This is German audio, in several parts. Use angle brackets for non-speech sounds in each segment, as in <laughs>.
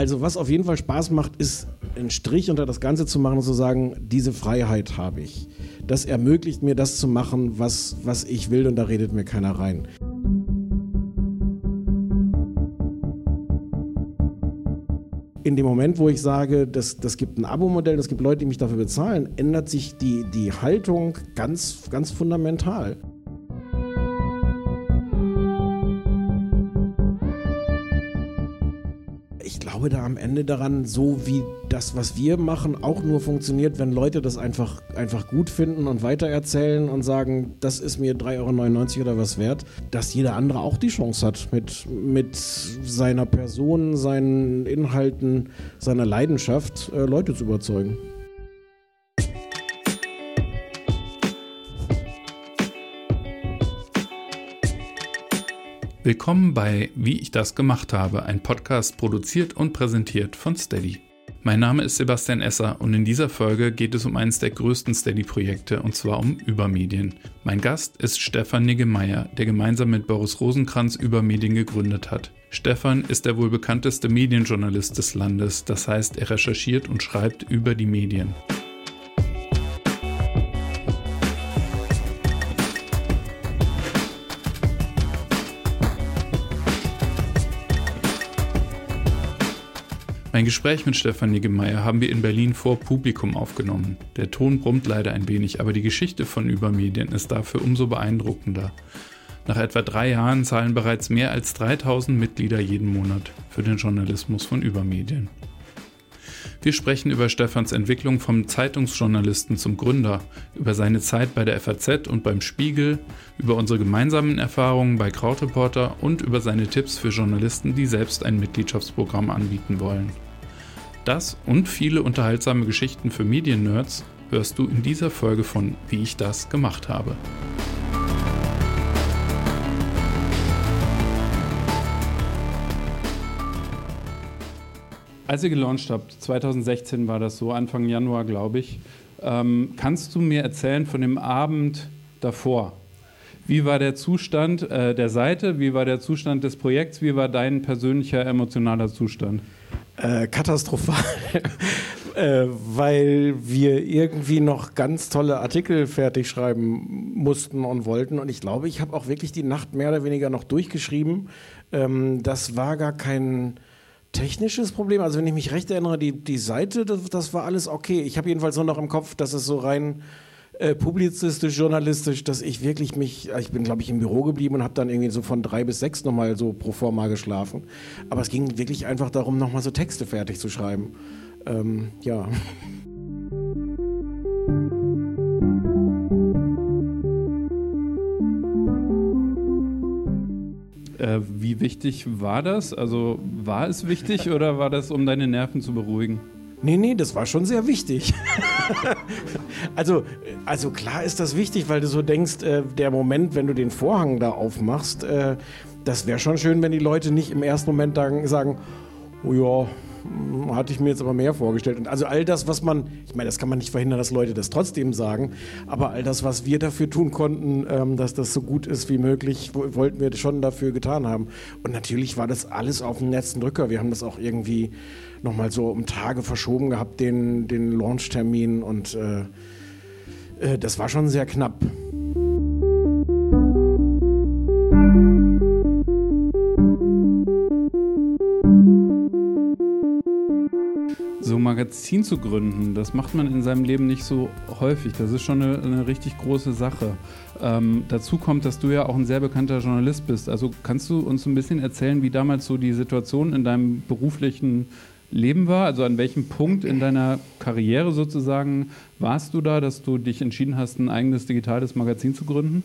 Also was auf jeden Fall Spaß macht, ist einen Strich unter das Ganze zu machen und zu sagen, diese Freiheit habe ich. Das ermöglicht mir, das zu machen, was, was ich will und da redet mir keiner rein. in dem Moment, wo ich sage, das, das gibt ein Abo-Modell, es gibt Leute, die mich dafür bezahlen, ändert sich die, die Haltung ganz, ganz fundamental. Glaube da am Ende daran, so wie das, was wir machen, auch nur funktioniert, wenn Leute das einfach, einfach gut finden und weitererzählen und sagen, das ist mir 3,99 Euro oder was wert, dass jeder andere auch die Chance hat, mit, mit seiner Person, seinen Inhalten, seiner Leidenschaft äh, Leute zu überzeugen. Willkommen bei Wie ich das gemacht habe, ein Podcast produziert und präsentiert von Steady. Mein Name ist Sebastian Esser und in dieser Folge geht es um eines der größten Steady-Projekte und zwar um Übermedien. Mein Gast ist Stefan Niggemeier, der gemeinsam mit Boris Rosenkranz Übermedien gegründet hat. Stefan ist der wohl bekannteste Medienjournalist des Landes, das heißt, er recherchiert und schreibt über die Medien. Ein Gespräch mit Stefan Niggemeier haben wir in Berlin vor Publikum aufgenommen. Der Ton brummt leider ein wenig, aber die Geschichte von Übermedien ist dafür umso beeindruckender. Nach etwa drei Jahren zahlen bereits mehr als 3000 Mitglieder jeden Monat für den Journalismus von Übermedien. Wir sprechen über Stefans Entwicklung vom Zeitungsjournalisten zum Gründer, über seine Zeit bei der FAZ und beim Spiegel, über unsere gemeinsamen Erfahrungen bei Krautreporter und über seine Tipps für Journalisten, die selbst ein Mitgliedschaftsprogramm anbieten wollen. Das und viele unterhaltsame Geschichten für Mediennerds hörst du in dieser Folge von Wie ich das gemacht habe. Als ihr gelauncht habt, 2016 war das so, Anfang Januar glaube ich, ähm, kannst du mir erzählen von dem Abend davor? Wie war der Zustand äh, der Seite? Wie war der Zustand des Projekts? Wie war dein persönlicher emotionaler Zustand? Äh, katastrophal, <laughs> äh, weil wir irgendwie noch ganz tolle Artikel fertig schreiben mussten und wollten. Und ich glaube, ich habe auch wirklich die Nacht mehr oder weniger noch durchgeschrieben. Ähm, das war gar kein technisches Problem. Also wenn ich mich recht erinnere, die, die Seite, das, das war alles okay. Ich habe jedenfalls nur noch im Kopf, dass es so rein äh, publizistisch, journalistisch, dass ich wirklich mich, ich bin glaube ich im Büro geblieben und habe dann irgendwie so von drei bis sechs nochmal so pro forma geschlafen. Aber es ging wirklich einfach darum, nochmal so Texte fertig zu schreiben. Ähm, ja. Äh, wie wichtig war das? Also war es wichtig oder war das, um deine Nerven zu beruhigen? Nee, nee, das war schon sehr wichtig. <laughs> also, also klar ist das wichtig, weil du so denkst, äh, der Moment, wenn du den Vorhang da aufmachst, äh, das wäre schon schön, wenn die Leute nicht im ersten Moment sagen, oh ja, hatte ich mir jetzt aber mehr vorgestellt. Und also all das, was man, ich meine, das kann man nicht verhindern, dass Leute das trotzdem sagen, aber all das, was wir dafür tun konnten, ähm, dass das so gut ist wie möglich, wollten wir schon dafür getan haben. Und natürlich war das alles auf dem letzten Drücker. Wir haben das auch irgendwie nochmal so um Tage verschoben gehabt, den, den Launchtermin. Und äh, äh, das war schon sehr knapp. Magazin zu gründen, das macht man in seinem Leben nicht so häufig. Das ist schon eine, eine richtig große Sache. Ähm, dazu kommt, dass du ja auch ein sehr bekannter Journalist bist. Also kannst du uns ein bisschen erzählen, wie damals so die Situation in deinem beruflichen Leben war? Also an welchem Punkt in deiner Karriere sozusagen warst du da, dass du dich entschieden hast, ein eigenes digitales Magazin zu gründen?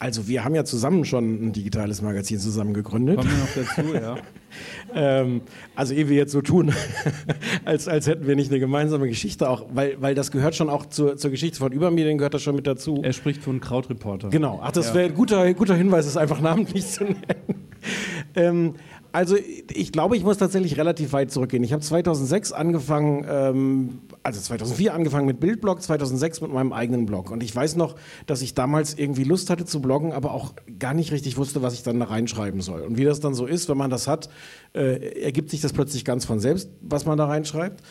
Also wir haben ja zusammen schon ein digitales Magazin zusammen gegründet. Kommen wir noch dazu, ja. <laughs> ähm, also ehe wir jetzt so tun, <laughs> als, als hätten wir nicht eine gemeinsame Geschichte auch, weil, weil das gehört schon auch zur, zur Geschichte von Übermedien, gehört das schon mit dazu. Er spricht von Krautreporter. Genau, ach das ja. wäre ein guter, guter Hinweis, es einfach namentlich zu nennen. <laughs> ähm, Also ich glaube, ich muss tatsächlich relativ weit zurückgehen. Ich habe 2006 angefangen, ähm, also 2004 angefangen mit Bildblog, 2006 mit meinem eigenen Blog. Und ich weiß noch, dass ich damals irgendwie Lust hatte zu bloggen, aber auch gar nicht richtig wusste, was ich dann da reinschreiben soll. Und wie das dann so ist, wenn man das hat, äh, ergibt sich das plötzlich ganz von selbst, was man da reinschreibt.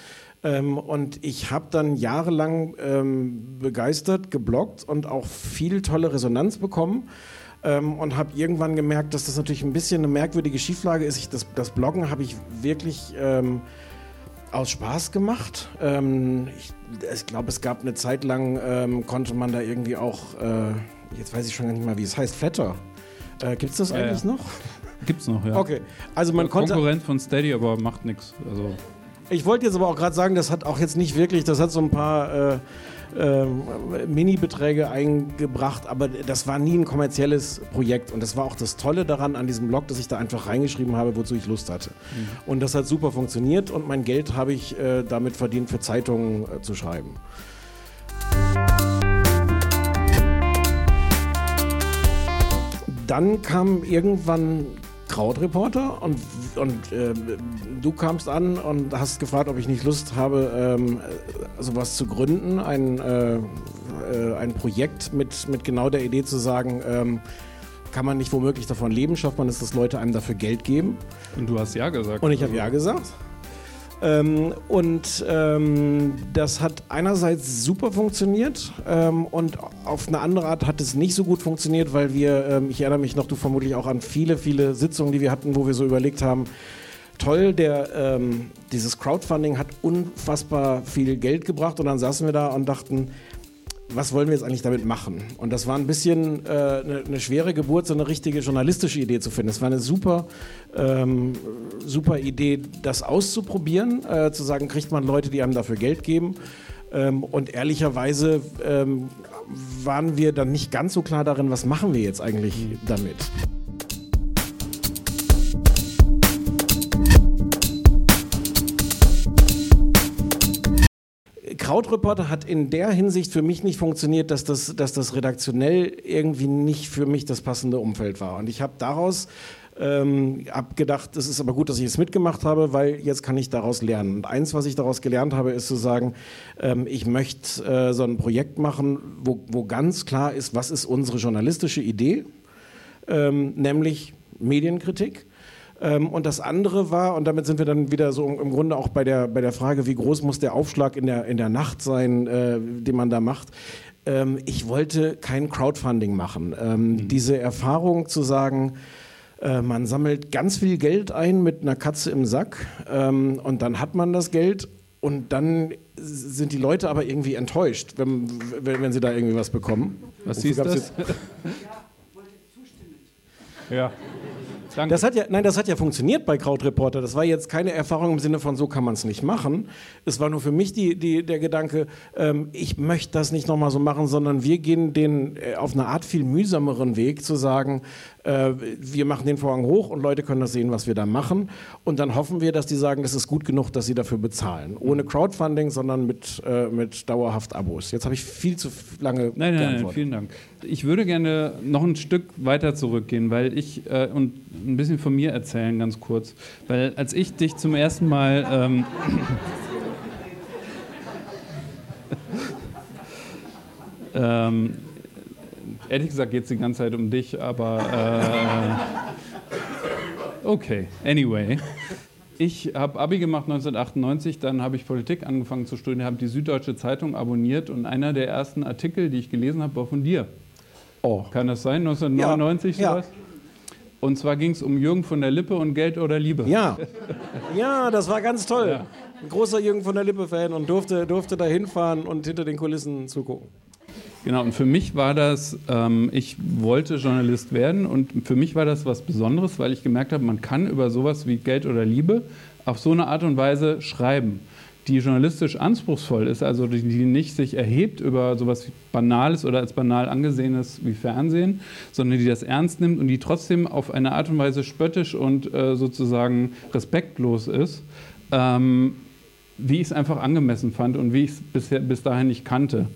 Ähm, und ich habe dann jahrelang ähm, begeistert gebloggt und auch viel tolle Resonanz bekommen ähm, und habe irgendwann gemerkt, dass das natürlich ein bisschen eine merkwürdige Schieflage ist. Ich, das, das Bloggen habe ich wirklich ähm, aus Spaß gemacht. Ähm, ich, ich glaube, es gab eine Zeit lang, ähm, konnte man da irgendwie auch, äh, jetzt weiß ich schon gar nicht mal, wie es heißt, Flatter. Äh, Gibt es das ja, eigentlich ja. noch? Gibt es noch, ja. Okay, also man konnte... Konkurrent von Steady, aber macht nichts. Also. Ich wollte jetzt aber auch gerade sagen, das hat auch jetzt nicht wirklich, das hat so ein paar... Äh, ähm, Mini-Beträge eingebracht, aber das war nie ein kommerzielles Projekt. Und das war auch das Tolle daran an diesem Blog, dass ich da einfach reingeschrieben habe, wozu ich Lust hatte. Mhm. Und das hat super funktioniert und mein Geld habe ich äh, damit verdient, für Zeitungen äh, zu schreiben. Dann kam irgendwann Krautreporter und, und äh, du kamst an und hast gefragt, ob ich nicht Lust habe, ähm, sowas zu gründen, ein, äh, äh, ein Projekt mit, mit genau der Idee zu sagen, ähm, kann man nicht womöglich davon leben, schafft man es, dass Leute einem dafür Geld geben. Und du hast Ja gesagt. Und ich habe Ja gesagt. Ähm, und ähm, das hat einerseits super funktioniert ähm, und auf eine andere Art hat es nicht so gut funktioniert, weil wir, ähm, ich erinnere mich noch, du vermutlich auch an viele, viele Sitzungen, die wir hatten, wo wir so überlegt haben, toll, der, ähm, dieses Crowdfunding hat unfassbar viel Geld gebracht. Und dann saßen wir da und dachten, was wollen wir jetzt eigentlich damit machen? Und das war ein bisschen äh, eine, eine, schwere Geburt, so eine richtige journalistische Idee zu finden. Es war eine super, ähm, super Idee, das auszuprobieren, äh, zu sagen, kriegt man Leute, die einem dafür Geld geben. Ähm, und ehrlicherweise ähm, waren wir dann nicht ganz so klar darin, was machen wir jetzt eigentlich damit. Krautreporter hat in der Hinsicht für mich nicht funktioniert, dass das, dass das redaktionell irgendwie nicht für mich das passende Umfeld war. Und ich habe daraus ähm, abgedacht, es ist aber gut, dass ich es mitgemacht habe, weil jetzt kann ich daraus lernen. Und eins, was ich daraus gelernt habe, ist zu sagen, ähm, ich möchte äh, so ein Projekt machen, wo, wo ganz klar ist, was ist unsere journalistische Idee, ähm, nämlich Medienkritik. Ähm, und das andere war, und damit sind wir dann wieder so im Grunde auch bei der, bei der Frage, wie groß muss der Aufschlag in der, in der Nacht sein, äh, den man da macht. Ähm, ich wollte kein Crowdfunding machen. Ähm, mhm. Diese Erfahrung zu sagen, äh, man sammelt ganz viel Geld ein mit einer Katze im Sack ähm, und dann hat man das Geld und dann sind die Leute aber irgendwie enttäuscht, wenn, wenn, wenn sie da irgendwie was bekommen. Was du das? Ja. Danke. Das hat ja, nein, das hat ja funktioniert bei Krautreporter. Das war jetzt keine Erfahrung im Sinne von, so kann man es nicht machen. Es war nur für mich die, die, der Gedanke, ähm, ich möchte das nicht nochmal so machen, sondern wir gehen den äh, auf eine Art viel mühsameren Weg zu sagen, äh, wir machen den Vorhang hoch und Leute können das sehen, was wir da machen. Und dann hoffen wir, dass die sagen, das ist gut genug, dass sie dafür bezahlen. Ohne Crowdfunding, sondern mit, äh, mit dauerhaft Abos. Jetzt habe ich viel zu lange nein, nein, nein, vielen Dank. Ich würde gerne noch ein Stück weiter zurückgehen, weil ich äh, und ein bisschen von mir erzählen, ganz kurz. Weil als ich dich zum ersten Mal ähm, <laughs> ähm, Ehrlich gesagt geht es die ganze Zeit um dich, aber äh, okay, anyway. Ich habe Abi gemacht 1998, dann habe ich Politik angefangen zu studieren, habe die Süddeutsche Zeitung abonniert und einer der ersten Artikel, die ich gelesen habe, war von dir. Oh. Kann das sein? 1999 ja, sowas? Ja. Und zwar ging es um Jürgen von der Lippe und Geld oder Liebe. Ja, ja das war ganz toll. Ja. Ein großer Jürgen von der Lippe-Fan und durfte, durfte da hinfahren und hinter den Kulissen zugucken. Genau, und für mich war das, ähm, ich wollte Journalist werden und für mich war das was Besonderes, weil ich gemerkt habe, man kann über sowas wie Geld oder Liebe auf so eine Art und Weise schreiben, die journalistisch anspruchsvoll ist, also die, die nicht sich erhebt über sowas Banales oder als banal angesehenes wie Fernsehen, sondern die das ernst nimmt und die trotzdem auf eine Art und Weise spöttisch und äh, sozusagen respektlos ist. Ähm, wie ich es einfach angemessen fand und wie ich es bis dahin nicht kannte.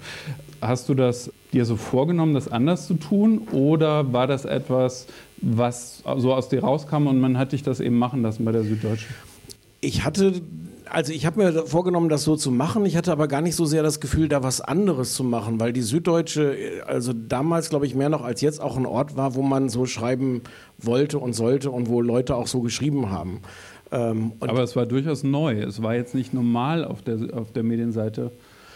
hast du das dir so vorgenommen, das anders zu tun? Oder war das etwas, was so aus dir rauskam und man hat dich das eben machen lassen bei der Süddeutschen? Ich hatte also ich habe mir vorgenommen, das so zu machen. Ich hatte aber gar nicht so sehr das Gefühl, da was anderes zu machen, weil die Süddeutsche, also damals glaube ich mehr noch als jetzt auch ein Ort war, wo man so schreiben wollte und sollte und wo Leute auch so geschrieben haben. Ähm, aber es war durchaus neu. Es war jetzt nicht normal auf der, auf der Medienseite.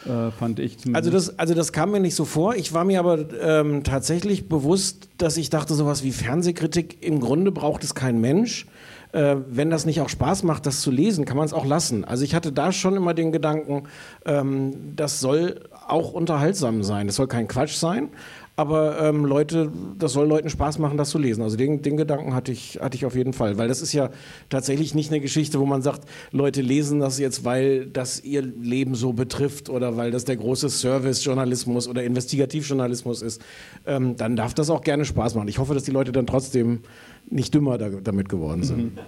Äh, fand ich zumindest. Also das, also das kam mir nicht so vor. Ich war mir aber ähm, tatsächlich bewusst, dass ich dachte, sowas wie Fernsehkritik, im Grunde braucht es kein Mensch äh, wenn das nicht auch Spaß macht, das zu lesen, kann man es auch lassen. Also ich hatte da schon immer den Gedanken, ähm, das soll auch unterhaltsam sein. Das soll kein Quatsch sein, aber ähm, Leute, das soll Leuten Spaß machen, das zu lesen. Also den, den Gedanken hatte ich, hatte ich auf jeden Fall, weil das ist ja tatsächlich nicht eine Geschichte, wo man sagt, Leute lesen das jetzt, weil das ihr Leben so betrifft oder weil das der große Service-Journalismus oder Investigativjournalismus ist. Ähm, dann darf das auch gerne Spaß machen. Ich hoffe, dass die Leute dann trotzdem nicht dümmer da, damit geworden sind. Mhm.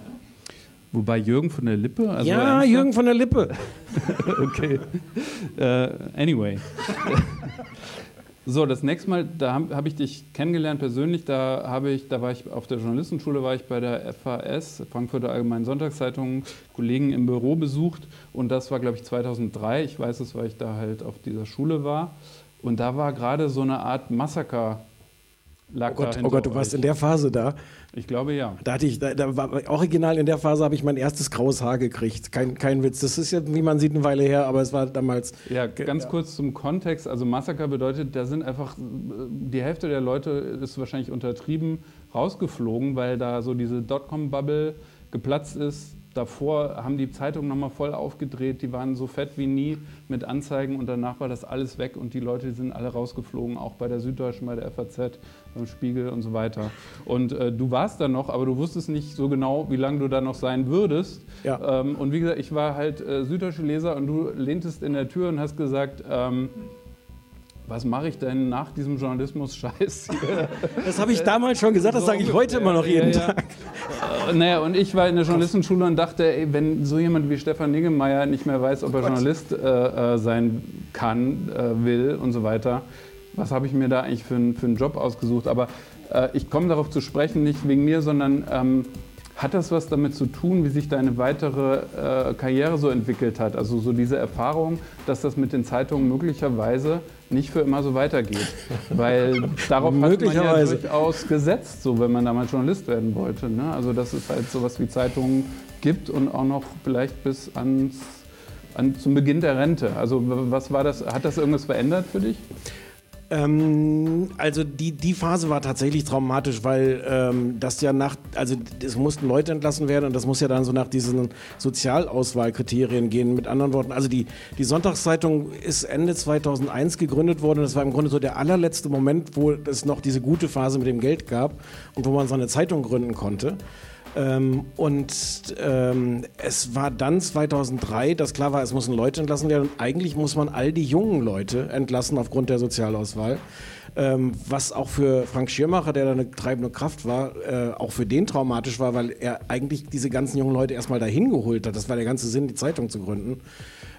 Wobei Jürgen von der Lippe? Also ja, Jürgen von der Lippe. <laughs> okay. Uh, anyway. so, das nächste Mal, da habe hab ich dich kennengelernt persönlich. Da habe ich, da war ich auf der Journalistenschule, war ich bei der FAS, Frankfurter Allgemeinen Sonntagszeitung, Kollegen im Büro besucht. Und das war, glaube ich, 2003. Ich weiß es, weil ich da halt auf dieser Schule war. Und da war gerade so eine Art Massaker lag oh Gott, oh Gott du warst in der Phase da. Ich glaube ja. Da hatte ich, da, da war original in der Phase habe ich mein erstes graues Haar gekriegt. Kein, kein Witz. Das ist ja, wie man sieht, eine Weile her, aber es war damals. Ja, ganz ja. kurz zum Kontext. Also Massaker bedeutet, da sind einfach die Hälfte der Leute ist wahrscheinlich untertrieben rausgeflogen, weil da so diese Dotcom-Bubble geplatzt ist davor haben die Zeitungen nochmal voll aufgedreht, die waren so fett wie nie mit Anzeigen und danach war das alles weg und die Leute sind alle rausgeflogen, auch bei der Süddeutschen, bei der FAZ, beim Spiegel und so weiter. Und äh, du warst da noch, aber du wusstest nicht so genau, wie lange du da noch sein würdest. Ja. Ähm, und wie gesagt, ich war halt äh, Süddeutsche Leser und du lehntest in der Tür und hast gesagt, ähm, was mache ich denn nach diesem Journalismus-Scheiß? Das habe ich damals schon gesagt, das sage ich heute immer noch jeden ja, ja. Tag. Äh, naja, und ich war in der Journalistenschule und dachte, ey, wenn so jemand wie Stefan Niggemeier nicht mehr weiß, ob er Journalist äh, äh, sein kann, äh, will und so weiter, was habe ich mir da eigentlich für, für einen Job ausgesucht? Aber äh, ich komme darauf zu sprechen, nicht wegen mir, sondern ähm, hat das was damit zu tun, wie sich deine weitere äh, Karriere so entwickelt hat? Also so diese Erfahrung, dass das mit den Zeitungen möglicherweise nicht für immer so weitergeht. Weil <laughs> darauf hat man ja durchaus gesetzt, so wenn man damals Journalist werden wollte. Ne? Also dass es halt sowas wie Zeitungen gibt und auch noch vielleicht bis ans, an, zum Beginn der Rente. Also was war das, hat das irgendwas verändert für dich? Ähm, also die, die Phase war tatsächlich traumatisch, weil ähm, das ja nach, also es mussten Leute entlassen werden und das muss ja dann so nach diesen Sozialauswahlkriterien gehen. Mit anderen Worten, also die, die Sonntagszeitung ist Ende 2001 gegründet worden und das war im Grunde so der allerletzte Moment, wo es noch diese gute Phase mit dem Geld gab und wo man so eine Zeitung gründen konnte. Ähm, und ähm, es war dann 2003, dass klar war, es müssen Leute entlassen werden. Und eigentlich muss man all die jungen Leute entlassen aufgrund der Sozialauswahl. Ähm, was auch für Frank Schirmacher, der da eine treibende Kraft war, äh, auch für den traumatisch war, weil er eigentlich diese ganzen jungen Leute erstmal dahin geholt hat. Das war der ganze Sinn, die Zeitung zu gründen.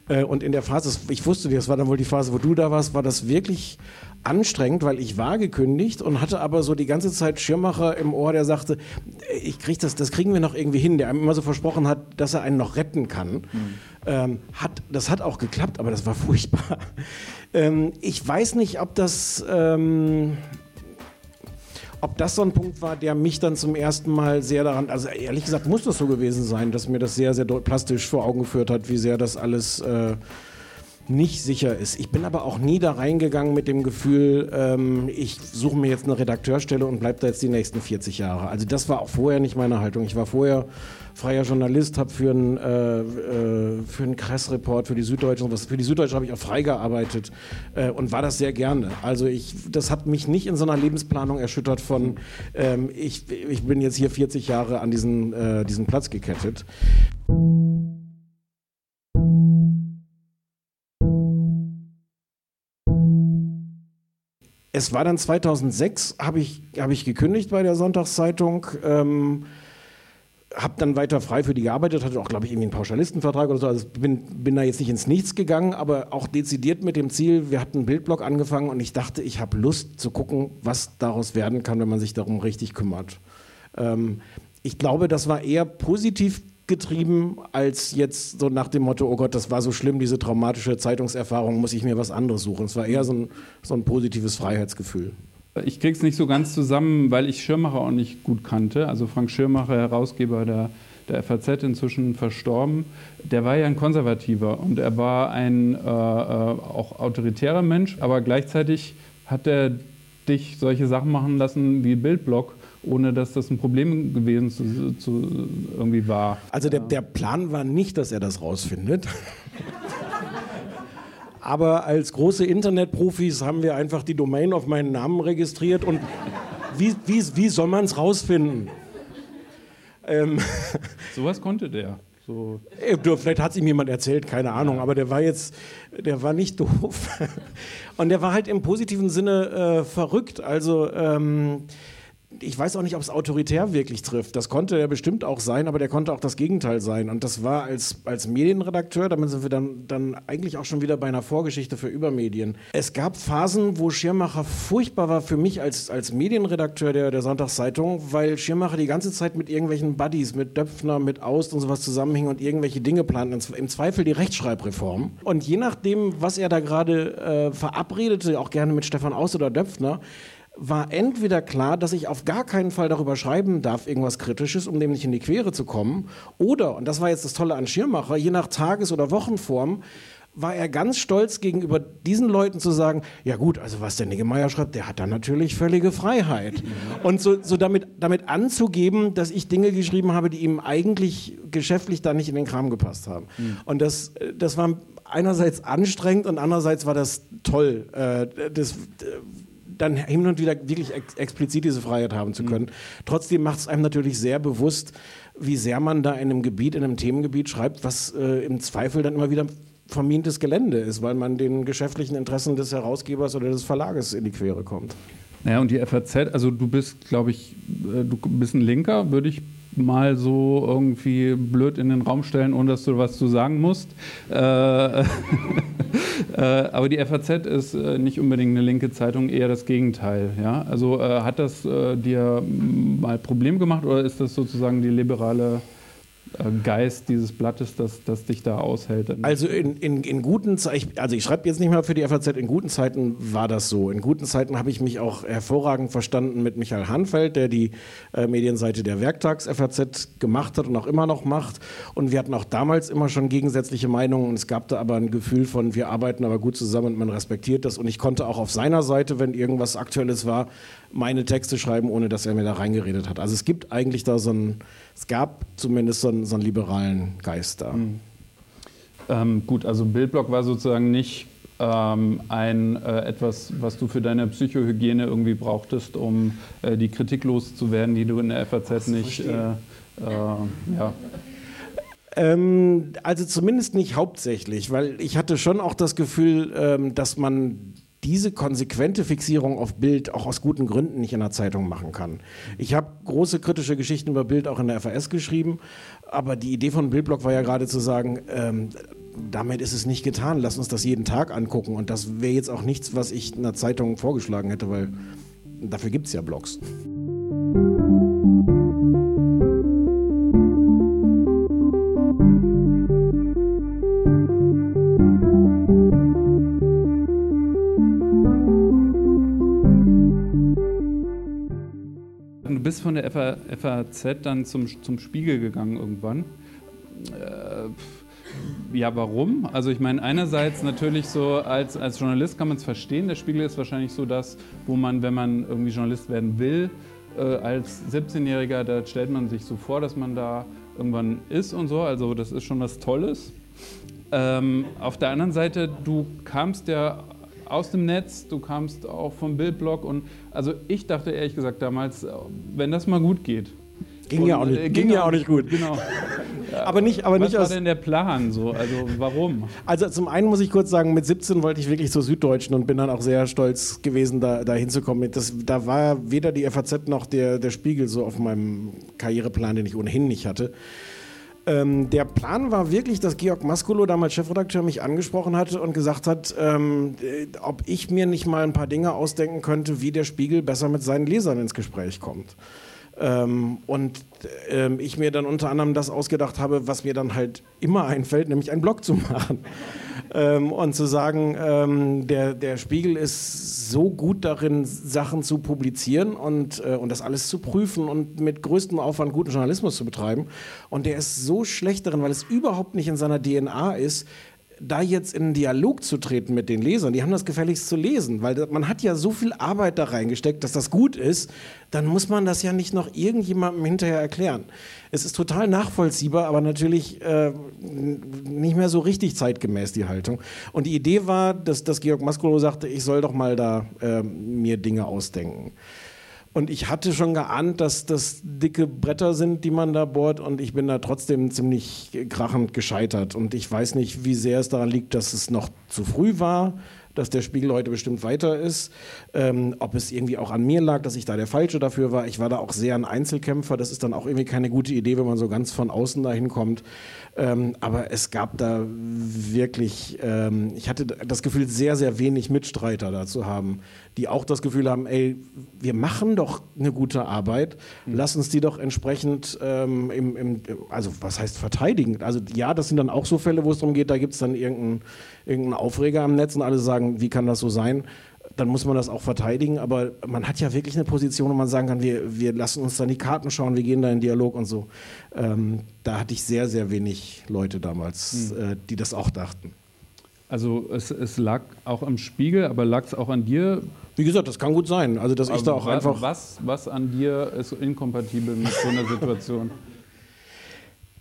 Äh, und in der Phase, ich wusste, das war dann wohl die Phase, wo du da warst, war das wirklich anstrengend, weil ich war gekündigt und hatte aber so die ganze Zeit Schirmacher im Ohr, der sagte, ich krieg das, das kriegen wir noch irgendwie hin, der einem immer so versprochen hat, dass er einen noch retten kann. Mhm. Ähm, hat, das hat auch geklappt, aber das war <laughs> furchtbar. Ähm, ich weiß nicht, ob das, ähm, ob das so ein Punkt war, der mich dann zum ersten Mal sehr daran, also ehrlich gesagt muss das so gewesen sein, dass mir das sehr, sehr plastisch vor Augen geführt hat, wie sehr das alles äh, nicht sicher ist. Ich bin aber auch nie da reingegangen mit dem Gefühl, ähm, ich suche mir jetzt eine Redakteurstelle und bleibe da jetzt die nächsten 40 Jahre. Also das war auch vorher nicht meine Haltung. Ich war vorher freier Journalist, habe für einen äh, äh, für einen Kressreport für die Süddeutsche, was für die Süddeutsche habe ich auch frei gearbeitet äh, und war das sehr gerne. Also ich, das hat mich nicht in so einer Lebensplanung erschüttert von ähm, ich, ich bin jetzt hier 40 Jahre an diesen äh, diesen Platz gekettet. Es war dann 2006, habe ich, hab ich gekündigt bei der Sonntagszeitung. Ähm, habe dann weiter frei für die gearbeitet, hatte auch, glaube ich, irgendwie einen Pauschalistenvertrag oder so. Also bin, bin da jetzt nicht ins Nichts gegangen, aber auch dezidiert mit dem Ziel, wir hatten einen Bildblog angefangen und ich dachte, ich habe Lust zu gucken, was daraus werden kann, wenn man sich darum richtig kümmert. Ähm, ich glaube, das war eher positiv getrieben, als jetzt so nach dem Motto, oh Gott, das war so schlimm, diese traumatische Zeitungserfahrung, muss ich mir was anderes suchen. Es war eher so ein, so ein positives Freiheitsgefühl. Ich krieg's nicht so ganz zusammen, weil ich Schirmacher auch nicht gut kannte. Also Frank Schirmacher, Herausgeber der, der FAZ, inzwischen verstorben, der war ja ein Konservativer und er war ein äh, äh, auch autoritärer Mensch, aber gleichzeitig hat er dich solche Sachen machen lassen wie Bildblock ohne dass das ein Problem gewesen zu, zu irgendwie war. Also der, der Plan war nicht, dass er das rausfindet. <laughs> Aber als große Internetprofis haben wir einfach die Domain auf meinen Namen registriert und wie, wie, wie soll man es rausfinden? Ähm <laughs> Sowas konnte der. So. Äh, vielleicht hat es ihm jemand erzählt, keine Ahnung, aber der war jetzt, der war nicht doof. <laughs> Und der war halt im positiven Sinne äh, verrückt. Also ähm, ich weiß auch nicht, ob es autoritär wirklich trifft. Das konnte er bestimmt auch sein, aber der konnte auch das Gegenteil sein. Und das war als, als Medienredakteur, damit sind wir dann, dann eigentlich auch schon wieder bei einer Vorgeschichte für Übermedien. Es gab Phasen, wo Schirmacher furchtbar war für mich als, als Medienredakteur der, der Sonntagszeitung, weil Schirmacher die ganze Zeit mit irgendwelchen Buddies, mit Döpfner, mit Aust und sowas zusammenhing und irgendwelche Dinge planten. Im Zweifel die Rechtschreibreform. Und je nachdem, was er da gerade äh, verabredete, auch gerne mit Stefan Aust oder Döpfner, war entweder klar, dass ich auf gar keinen Fall darüber schreiben darf, irgendwas Kritisches, um dem nicht in die Quere zu kommen. Oder, und das war jetzt das Tolle an Schirmacher, je nach Tages- oder Wochenform, war er ganz stolz gegenüber diesen Leuten zu sagen, ja gut, also was der Niggemeier schreibt, der hat da natürlich völlige Freiheit. Und so, so damit, damit anzugeben, dass ich Dinge geschrieben habe, die ihm eigentlich geschäftlich da nicht in den Kram gepasst haben. Mhm. Und das, das war einerseits anstrengend und andererseits war das toll. Äh, das, dann hin und wieder wirklich ex explizit diese Freiheit haben zu können. Mhm. Trotzdem macht es einem natürlich sehr bewusst, wie sehr man da in einem Gebiet, in einem Themengebiet schreibt, was äh, im Zweifel dann immer wieder vermintes Gelände ist, weil man den geschäftlichen Interessen des Herausgebers oder des Verlages in die Quere kommt. Naja, und die FAZ, also du bist, glaube ich, äh, du bist ein Linker, würde ich mal so irgendwie blöd in den Raum stellen, ohne dass du was zu sagen musst. Äh, <laughs> äh, aber die FAZ ist äh, nicht unbedingt eine linke Zeitung, eher das Gegenteil. Also hat das dir mal Problem gemacht oder ist das sozusagen die liberale Geist dieses Blattes, das, das dich da aushält? Also in, in, in guten Zeiten, also ich schreibe jetzt nicht mal für die FAZ, in guten Zeiten war das so. In guten Zeiten habe ich mich auch hervorragend verstanden mit Michael Hanfeld, der die äh, Medienseite der Werktags-FAZ gemacht hat und auch immer noch macht. Und wir hatten auch damals immer schon gegensätzliche Meinungen und es gab da aber ein Gefühl von, wir arbeiten aber gut zusammen und man respektiert das. Und ich konnte auch auf seiner Seite, wenn irgendwas Aktuelles war, meine Texte schreiben, ohne dass er mir da reingeredet hat. Also es gibt eigentlich da so ein es gab zumindest so einen, so einen liberalen Geist da. Mhm. Ähm, gut, also Bildblock war sozusagen nicht ähm, ein äh, etwas, was du für deine Psychohygiene irgendwie brauchtest, um äh, die Kritik loszuwerden, die du in der FAZ nicht. Äh, äh, ja. Ähm, also zumindest nicht hauptsächlich, weil ich hatte schon auch das Gefühl, ähm, dass man diese konsequente Fixierung auf Bild auch aus guten Gründen nicht in der Zeitung machen kann. Ich habe große kritische Geschichten über Bild auch in der FAS geschrieben, aber die Idee von Bildblock war ja gerade zu sagen, ähm, damit ist es nicht getan, lass uns das jeden Tag angucken und das wäre jetzt auch nichts, was ich einer Zeitung vorgeschlagen hätte, weil dafür gibt es ja Blogs. Der FAZ dann zum, zum Spiegel gegangen irgendwann. Äh, ja, warum? Also ich meine, einerseits natürlich so als, als Journalist kann man es verstehen. Der Spiegel ist wahrscheinlich so das, wo man, wenn man irgendwie Journalist werden will, äh, als 17-Jähriger, da stellt man sich so vor, dass man da irgendwann ist und so. Also das ist schon was Tolles. Ähm, auf der anderen Seite, du kamst ja aus dem Netz, du kamst auch vom Bildblog und also ich dachte ehrlich gesagt damals, wenn das mal gut geht, Ging ja auch nicht, äh, ging ja auch nicht gut. Genau. <laughs> aber nicht, aber Was nicht war aus. denn der Plan so? Also warum? Also zum einen muss ich kurz sagen, mit 17 wollte ich wirklich zur Süddeutschen und bin dann auch sehr stolz gewesen, da, da hinzukommen. Das, da war weder die FAZ noch der, der Spiegel so auf meinem Karriereplan, den ich ohnehin nicht hatte. Ähm, der Plan war wirklich, dass Georg Maskulo, damals Chefredakteur, mich angesprochen hatte und gesagt hat, ähm, äh, ob ich mir nicht mal ein paar Dinge ausdenken könnte, wie der Spiegel besser mit seinen Lesern ins Gespräch kommt. Ähm, und ähm, ich mir dann unter anderem das ausgedacht habe, was mir dann halt immer einfällt, nämlich einen Blog zu <laughs> machen. Ähm, und zu sagen, ähm, der, der Spiegel ist so gut darin, Sachen zu publizieren und, äh, und das alles zu prüfen und mit größtem Aufwand guten Journalismus zu betreiben. Und der ist so schlecht darin, weil es überhaupt nicht in seiner DNA ist, da jetzt in einen Dialog zu treten mit den Lesern, die haben das gefälligst zu lesen, weil man hat ja so viel Arbeit da reingesteckt, dass das gut ist, dann muss man das ja nicht noch irgendjemandem hinterher erklären. Es ist total nachvollziehbar, aber natürlich äh, nicht mehr so richtig zeitgemäß die Haltung. Und die Idee war, dass, dass Georg Maskolo sagte, ich soll doch mal da äh, mir Dinge ausdenken. Und ich hatte schon geahnt, dass das dicke Bretter sind, die man da bohrt. Und ich bin da trotzdem ziemlich krachend gescheitert. Und ich weiß nicht, wie sehr es daran liegt, dass es noch zu früh war, dass der Spiegel heute bestimmt weiter ist. Ähm, ob es irgendwie auch an mir lag, dass ich da der Falsche dafür war. Ich war da auch sehr ein Einzelkämpfer. Das ist dann auch irgendwie keine gute Idee, wenn man so ganz von außen dahin kommt. Ähm, aber es gab da wirklich, ähm, ich hatte das Gefühl, sehr, sehr wenig Mitstreiter da zu haben, die auch das Gefühl haben, ey, wir machen doch eine gute Arbeit, lass uns die doch entsprechend, ähm, im, im, also was heißt verteidigen? Also ja, das sind dann auch so Fälle, wo es darum geht, da gibt es dann irgendeinen irgendein Aufreger am Netz und alle sagen, wie kann das so sein? Dann muss man das auch verteidigen. Aber man hat ja wirklich eine Position, wo man sagen kann, wir, wir lassen uns dann die Karten schauen, wir gehen da in Dialog und so. Ähm, da hatte ich sehr, sehr wenig Leute damals, Hm. äh, die das auch dachten. Also es, es lag auch am Spiegel, aber lag es auch an dir? Wie gesagt, das kann gut sein. Also, dass ich da auch wa- einfach. Was, was an dir ist inkompatibel mit so einer Situation? <laughs>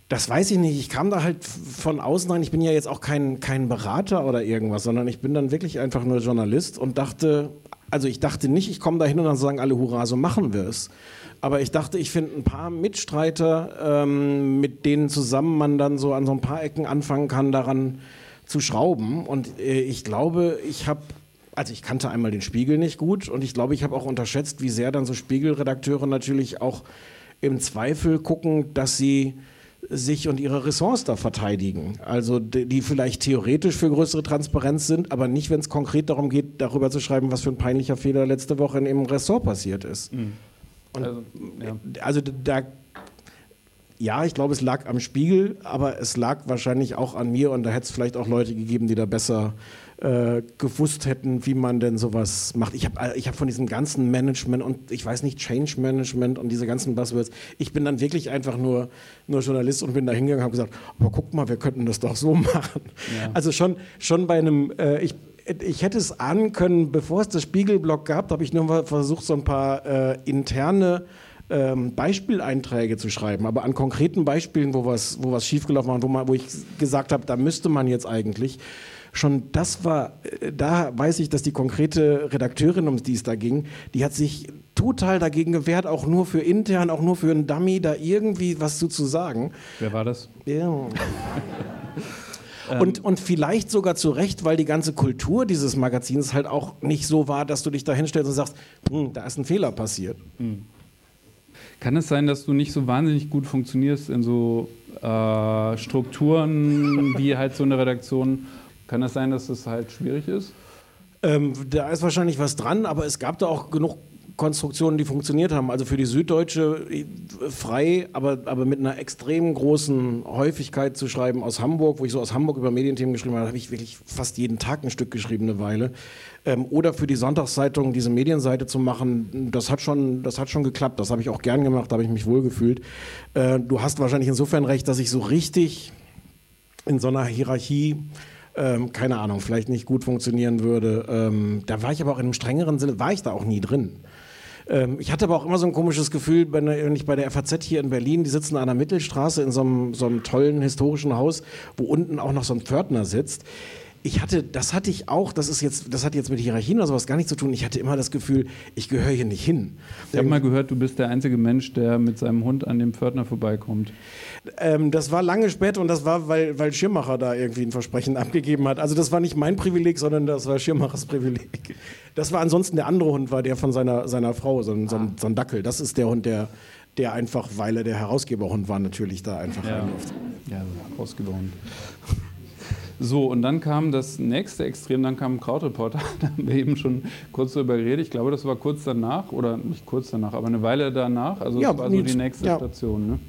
Das weiß ich nicht. Ich kam da halt von außen rein. Ich bin ja jetzt auch kein, kein Berater oder irgendwas, sondern ich bin dann wirklich einfach nur Journalist und dachte, also ich dachte nicht, ich komme da hin und dann sagen alle, hurra, so machen wir es. Aber ich dachte, ich finde ein paar Mitstreiter, ähm, mit denen zusammen man dann so an so ein paar Ecken anfangen kann, daran zu schrauben. Und äh, ich glaube, ich habe also ich kannte einmal den Spiegel nicht gut und ich glaube, ich habe auch unterschätzt, wie sehr dann so Spiegelredakteure natürlich auch im Zweifel gucken, dass sie sich und ihre Ressorts da verteidigen. Also die, die vielleicht theoretisch für größere Transparenz sind, aber nicht, wenn es konkret darum geht, darüber zu schreiben, was für ein peinlicher Fehler letzte Woche in ihrem Ressort passiert ist. Und Also, ja. also da, ja, ich glaube, es lag am Spiegel, aber es lag wahrscheinlich auch an mir und da hätte es vielleicht auch Leute gegeben, die da besser äh, gewusst hätten, wie man denn sowas macht. Ich habe ich hab von diesem ganzen Management und ich weiß nicht, Change Management und diese ganzen Buzzwords, ich bin dann wirklich einfach nur, nur Journalist und bin da hingegangen und habe gesagt, aber guck mal, wir könnten das doch so <laughs> machen. Ja. Also schon, schon bei einem, äh, ich, ich hätte es ahnen können, bevor es das Spiegelblog gab, habe ich nur mal versucht, so ein paar äh, interne ähm, Beispieleinträge zu schreiben, aber an konkreten Beispielen, wo was, wo was schiefgelaufen war, wo, man, wo ich gesagt habe, da müsste man jetzt eigentlich. Schon das war, äh, da weiß ich, dass die konkrete Redakteurin, um die es da ging, die hat sich total dagegen gewehrt, auch nur für intern, auch nur für einen Dummy, da irgendwie was zu, zu sagen. Wer war das? Ja. <laughs> Und, und vielleicht sogar zu Recht, weil die ganze Kultur dieses Magazins halt auch nicht so war, dass du dich da hinstellst und sagst, hm, da ist ein Fehler passiert. Kann es sein, dass du nicht so wahnsinnig gut funktionierst in so äh, Strukturen wie halt so eine Redaktion? Kann es sein, dass das halt schwierig ist? Ähm, da ist wahrscheinlich was dran, aber es gab da auch genug Konstruktionen, die funktioniert haben. Also für die Süddeutsche äh, frei, aber, aber mit einer extrem großen Häufigkeit zu schreiben aus Hamburg, wo ich so aus Hamburg über Medienthemen geschrieben habe, habe ich wirklich fast jeden Tag ein Stück geschrieben, eine Weile. Ähm, oder für die Sonntagszeitung diese Medienseite zu machen, das hat schon, das hat schon geklappt. Das habe ich auch gern gemacht, da habe ich mich wohlgefühlt. Äh, du hast wahrscheinlich insofern recht, dass ich so richtig in so einer Hierarchie ähm, keine Ahnung, vielleicht nicht gut funktionieren würde. Ähm, da war ich aber auch in einem strengeren Sinne, war ich da auch nie drin. Ähm, ich hatte aber auch immer so ein komisches Gefühl, wenn, ich bei der FAZ hier in Berlin, die sitzen an der Mittelstraße in so einem, so einem tollen historischen Haus, wo unten auch noch so ein Pförtner sitzt. ich hatte, das hatte ich auch, das ist jetzt, das hat jetzt mit Hierarchien oder sowas gar nichts zu tun. Ich hatte immer das Gefühl, ich gehöre hier nicht hin. Ich habe mal gehört, du bist der einzige Mensch, der mit seinem Hund an dem Pförtner vorbeikommt. Ähm, das war lange später und das war, weil, weil Schirmacher da irgendwie ein Versprechen abgegeben hat. Also das war nicht mein Privileg, sondern das war Schirmachers Privileg. Das war ansonsten der andere Hund, war der von seiner, seiner Frau, so ein, so, ein, so ein Dackel. Das ist der Hund, der, der einfach, weil er der Herausgeberhund war, natürlich da einfach ja. rein Ja, Herausgeberhund. So, und dann kam das nächste Extrem, dann kam Krautreporter. <laughs> Da haben wir eben schon kurz darüber geredet. Ich glaube, das war kurz danach, oder nicht kurz danach, aber eine Weile danach. Also, ja, das war so die nächste ja. Station. Ne?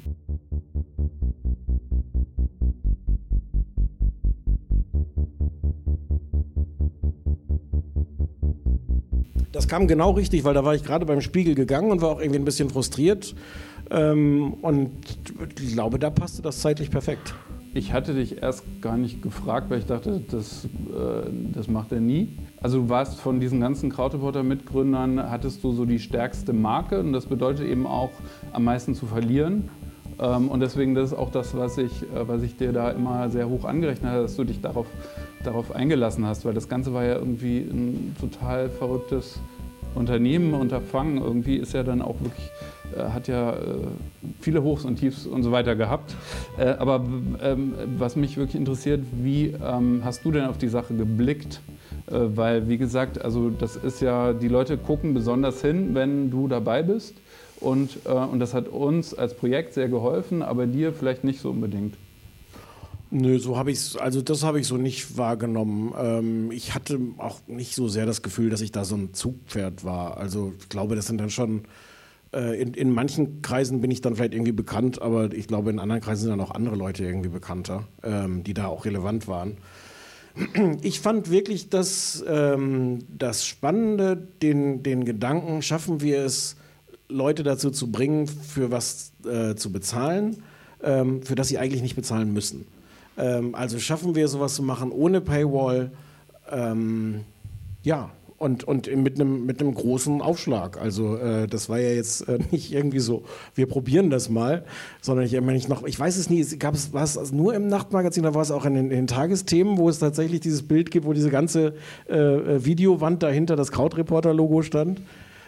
Das kam genau richtig, weil da war ich gerade beim Spiegel gegangen und war auch irgendwie ein bisschen frustriert. Ähm, und ich glaube, da passte das zeitlich perfekt. Ich hatte dich erst gar nicht gefragt, weil ich dachte, das, äh, das macht er nie. Also du warst von diesen ganzen Krautreporter-Mitgründern, hattest du so die stärkste Marke und das bedeutet eben auch am meisten zu verlieren. Ähm, und deswegen das ist auch das, was ich, äh, was ich dir da immer sehr hoch angerechnet habe, dass du dich darauf, darauf eingelassen hast, weil das Ganze war ja irgendwie ein total verrücktes Unternehmen, Unterfangen. Irgendwie ist ja dann auch wirklich hat ja äh, viele Hochs und Tiefs und so weiter gehabt. Äh, aber ähm, was mich wirklich interessiert, wie ähm, hast du denn auf die Sache geblickt? weil, wie gesagt, also das ist ja, die Leute gucken besonders hin, wenn du dabei bist. Und, und das hat uns als Projekt sehr geholfen, aber dir vielleicht nicht so unbedingt. Nö, so habe ich also das habe ich so nicht wahrgenommen. Ähm, ich hatte auch nicht so sehr das Gefühl, dass ich da so ein Zugpferd war. Also ich glaube, das sind dann schon äh, in, in manchen Kreisen bin ich dann vielleicht irgendwie bekannt, aber ich glaube, in anderen Kreisen sind dann auch andere Leute irgendwie bekannter, ähm, die da auch relevant waren. Ich fand wirklich das, ähm, das Spannende, den, den Gedanken, schaffen wir es, Leute dazu zu bringen, für was äh, zu bezahlen, ähm, für das sie eigentlich nicht bezahlen müssen. Ähm, also schaffen wir sowas zu machen ohne Paywall. Ähm, ja, und, und mit einem mit einem großen Aufschlag. Also äh, das war ja jetzt äh, <laughs> nicht irgendwie so, wir probieren das mal, sondern ich meine ich noch, ich weiß es nie, gab es war es also nur im Nachtmagazin, da war es auch in den, in den, Tagesthemen, wo es tatsächlich dieses Bild gibt, wo diese ganze äh, äh Videowand dahinter das Krautreporter-Logo stand.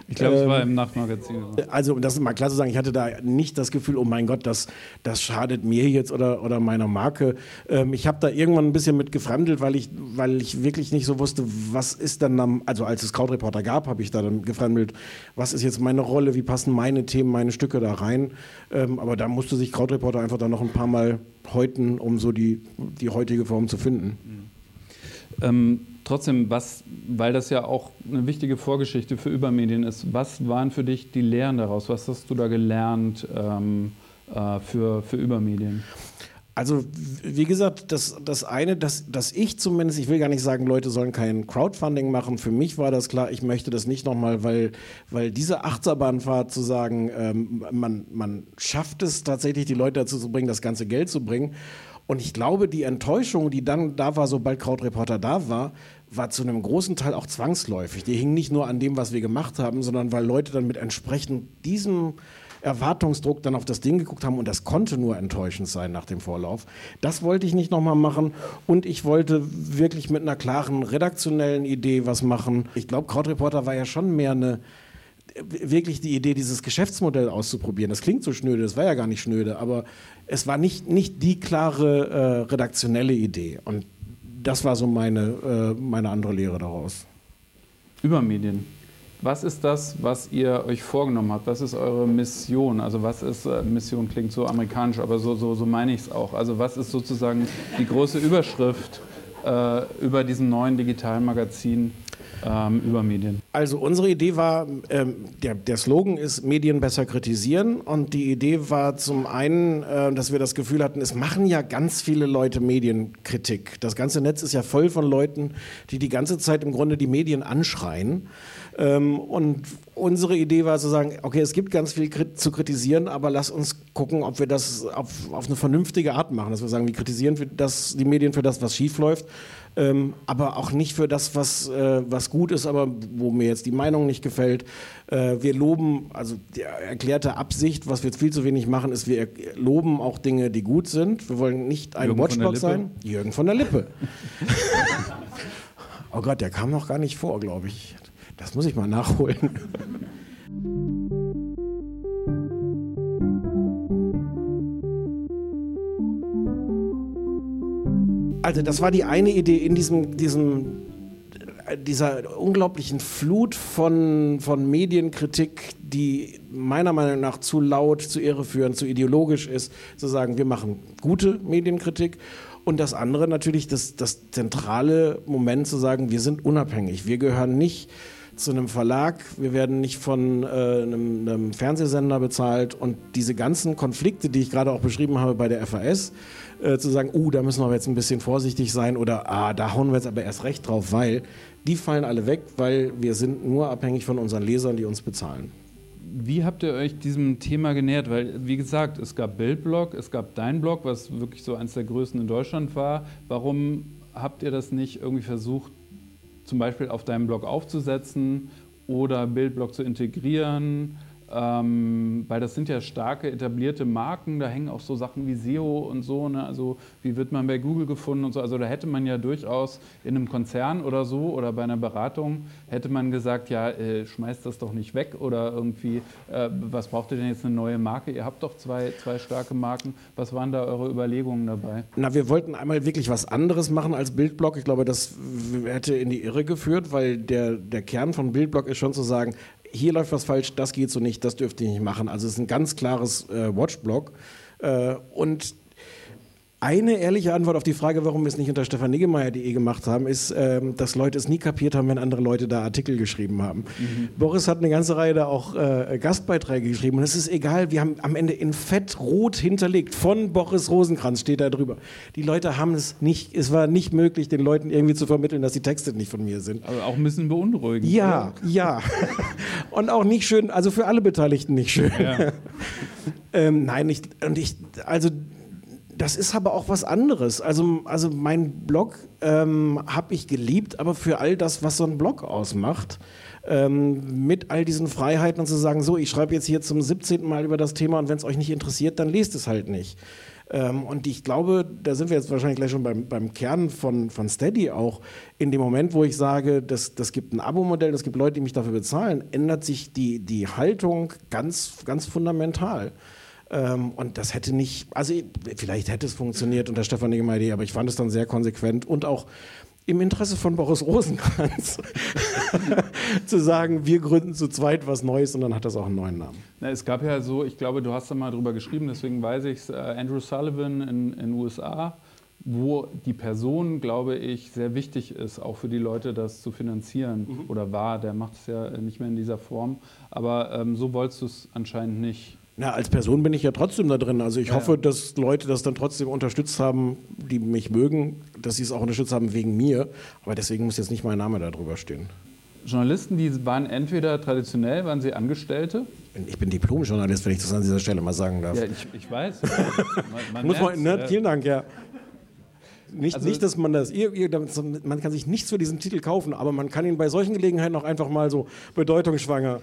Ich glaube, es war ähm, im Nachtmagazin. Also, das ist mal klar zu sagen, ich hatte da nicht das Gefühl, oh mein Gott, das, das schadet mir jetzt oder, oder meiner Marke. Ähm, ich habe da irgendwann ein bisschen mit gefremdelt, weil ich, weil ich wirklich nicht so wusste, was ist dann, am, also als es Krautreporter gab, habe ich da dann gefremdelt, was ist jetzt meine Rolle, wie passen meine Themen, meine Stücke da rein. Ähm, aber da musste sich Krautreporter einfach dann noch ein paar Mal häuten, um so die, die heutige Form zu finden. Mhm. Trotzdem, was, weil das ja auch eine wichtige Vorgeschichte für Übermedien ist, was waren für dich die Lehren daraus? Was hast du da gelernt ähm, äh, für, für Übermedien? Also, wie gesagt, das, das eine, dass, dass ich zumindest, ich will gar nicht sagen, Leute sollen kein Crowdfunding machen. Für mich war das klar, ich möchte das nicht nochmal, weil, weil diese Achterbahnfahrt zu sagen, ähm, man, man schafft es tatsächlich, die Leute dazu zu bringen, das ganze Geld zu bringen. Und ich glaube, die Enttäuschung, die dann da war, sobald Krautreporter da war, war zu einem großen Teil auch zwangsläufig. Die hing nicht nur an dem, was wir gemacht haben, sondern weil Leute dann mit entsprechend diesem Erwartungsdruck dann auf das Ding geguckt haben und das konnte nur enttäuschend sein nach dem Vorlauf. Das wollte ich nicht nochmal machen und ich wollte wirklich mit einer klaren redaktionellen Idee was machen. Ich glaube, Krautreporter war ja schon mehr eine wirklich die Idee, dieses Geschäftsmodell auszuprobieren. Das klingt so schnöde, das war ja gar nicht schnöde, aber es war nicht, nicht die klare äh, redaktionelle Idee. Und das war so meine, äh, meine andere Lehre daraus. Übermedien. Was ist das, was ihr euch vorgenommen habt? Was ist eure Mission? Also was ist, äh, Mission klingt so amerikanisch, aber so, so, so meine ich es auch. Also was ist sozusagen die große Überschrift über diesem neuen digitalen Magazin ähm, über Medien? Also unsere Idee war, ähm, der, der Slogan ist Medien besser kritisieren und die Idee war zum einen, äh, dass wir das Gefühl hatten, es machen ja ganz viele Leute Medienkritik. Das ganze Netz ist ja voll von Leuten, die die ganze Zeit im Grunde die Medien anschreien. Ähm, und unsere Idee war zu sagen, okay, es gibt ganz viel zu kritisieren, aber lass uns gucken, ob wir das auf, auf eine vernünftige Art machen. Dass wir sagen, wir kritisieren das, die Medien für das, was schief läuft ähm, aber auch nicht für das, was, äh, was gut ist, aber wo mir jetzt die Meinung nicht gefällt. Äh, wir loben, also die erklärte Absicht, was wir jetzt viel zu wenig machen, ist, wir loben auch Dinge, die gut sind. Wir wollen nicht ein Watchblog sein. Jürgen von der Lippe. <laughs> oh Gott, der kam noch gar nicht vor, glaube ich. Das muss ich mal nachholen. Also das war die eine Idee in diesem, diesem dieser unglaublichen Flut von, von Medienkritik, die meiner Meinung nach zu laut, zu irreführend, zu ideologisch ist, zu sagen, wir machen gute Medienkritik. Und das andere natürlich, das, das zentrale Moment zu sagen, wir sind unabhängig. Wir gehören nicht zu einem Verlag, wir werden nicht von äh, einem, einem Fernsehsender bezahlt. Und diese ganzen Konflikte, die ich gerade auch beschrieben habe bei der FAS, äh, zu sagen, uh, da müssen wir jetzt ein bisschen vorsichtig sein oder ah, da hauen wir jetzt aber erst recht drauf, weil die fallen alle weg, weil wir sind nur abhängig von unseren Lesern, die uns bezahlen. Wie habt ihr euch diesem Thema genähert? Weil, wie gesagt, es gab Bildblog, es gab dein Blog, was wirklich so eines der größten in Deutschland war. Warum habt ihr das nicht irgendwie versucht, zum Beispiel auf deinem Blog aufzusetzen oder Bildblog zu integrieren? Ähm, weil das sind ja starke etablierte Marken, da hängen auch so Sachen wie SEO und so, ne? also wie wird man bei Google gefunden und so. Also da hätte man ja durchaus in einem Konzern oder so oder bei einer Beratung hätte man gesagt, ja, äh, schmeißt das doch nicht weg oder irgendwie, äh, was braucht ihr denn jetzt eine neue Marke? Ihr habt doch zwei, zwei starke Marken. Was waren da eure Überlegungen dabei? Na, wir wollten einmal wirklich was anderes machen als Bildblock. Ich glaube, das hätte in die Irre geführt, weil der, der Kern von Bildblock ist schon zu sagen, hier läuft was falsch, das geht so nicht, das dürft ihr nicht machen. Also es ist ein ganz klares äh, Watchblock. Äh, und eine ehrliche Antwort auf die Frage, warum wir es nicht unter stefaniggemeier.de gemacht haben, ist, ähm, dass Leute es nie kapiert haben, wenn andere Leute da Artikel geschrieben haben. Mhm. Boris hat eine ganze Reihe da auch äh, Gastbeiträge geschrieben und es ist egal, wir haben am Ende in Fett rot hinterlegt, von Boris Rosenkranz steht da drüber. Die Leute haben es nicht, es war nicht möglich, den Leuten irgendwie zu vermitteln, dass die Texte nicht von mir sind. Aber auch ein bisschen beunruhigend. Ja, oder? ja. <laughs> und auch nicht schön, also für alle Beteiligten nicht schön. Ja. <laughs> ähm, nein, ich, und ich, also das ist aber auch was anderes. Also, also mein Blog ähm, habe ich geliebt, aber für all das, was so ein Blog ausmacht, ähm, mit all diesen Freiheiten und zu sagen, so, ich schreibe jetzt hier zum 17. Mal über das Thema und wenn es euch nicht interessiert, dann lest es halt nicht. Ähm, und ich glaube, da sind wir jetzt wahrscheinlich gleich schon beim, beim Kern von, von Steady auch. In dem Moment, wo ich sage, das, das gibt ein Abo-Modell, das gibt Leute, die mich dafür bezahlen, ändert sich die, die Haltung ganz, ganz fundamental. Ähm, und das hätte nicht, also vielleicht hätte es funktioniert unter Stefan Niggemeier, aber ich fand es dann sehr konsequent und auch im Interesse von Boris Rosenkranz <laughs> zu sagen, wir gründen zu zweit was Neues und dann hat das auch einen neuen Namen. Na, es gab ja so, ich glaube, du hast da mal drüber geschrieben, deswegen weiß ich es, äh, Andrew Sullivan in den USA, wo die Person, glaube ich, sehr wichtig ist, auch für die Leute das zu finanzieren mhm. oder war. Der macht es ja nicht mehr in dieser Form, aber ähm, so wolltest du es anscheinend nicht. Na, als Person bin ich ja trotzdem da drin. Also ich ja, hoffe, dass Leute das dann trotzdem unterstützt haben, die mich mögen, dass sie es auch unterstützt haben wegen mir. Aber deswegen muss jetzt nicht mein Name da drüber stehen. Journalisten, die waren entweder traditionell, waren sie Angestellte? Ich bin Diplom-Journalist, wenn ich das an dieser Stelle mal sagen darf. Ja, ich, ich weiß. <laughs> Man, man muss man, ne, vielen Dank, ja. Nicht, also, nicht, dass man das, ihr, ihr, man kann sich nichts für diesen Titel kaufen, aber man kann ihn bei solchen Gelegenheiten auch einfach mal so bedeutungsschwanger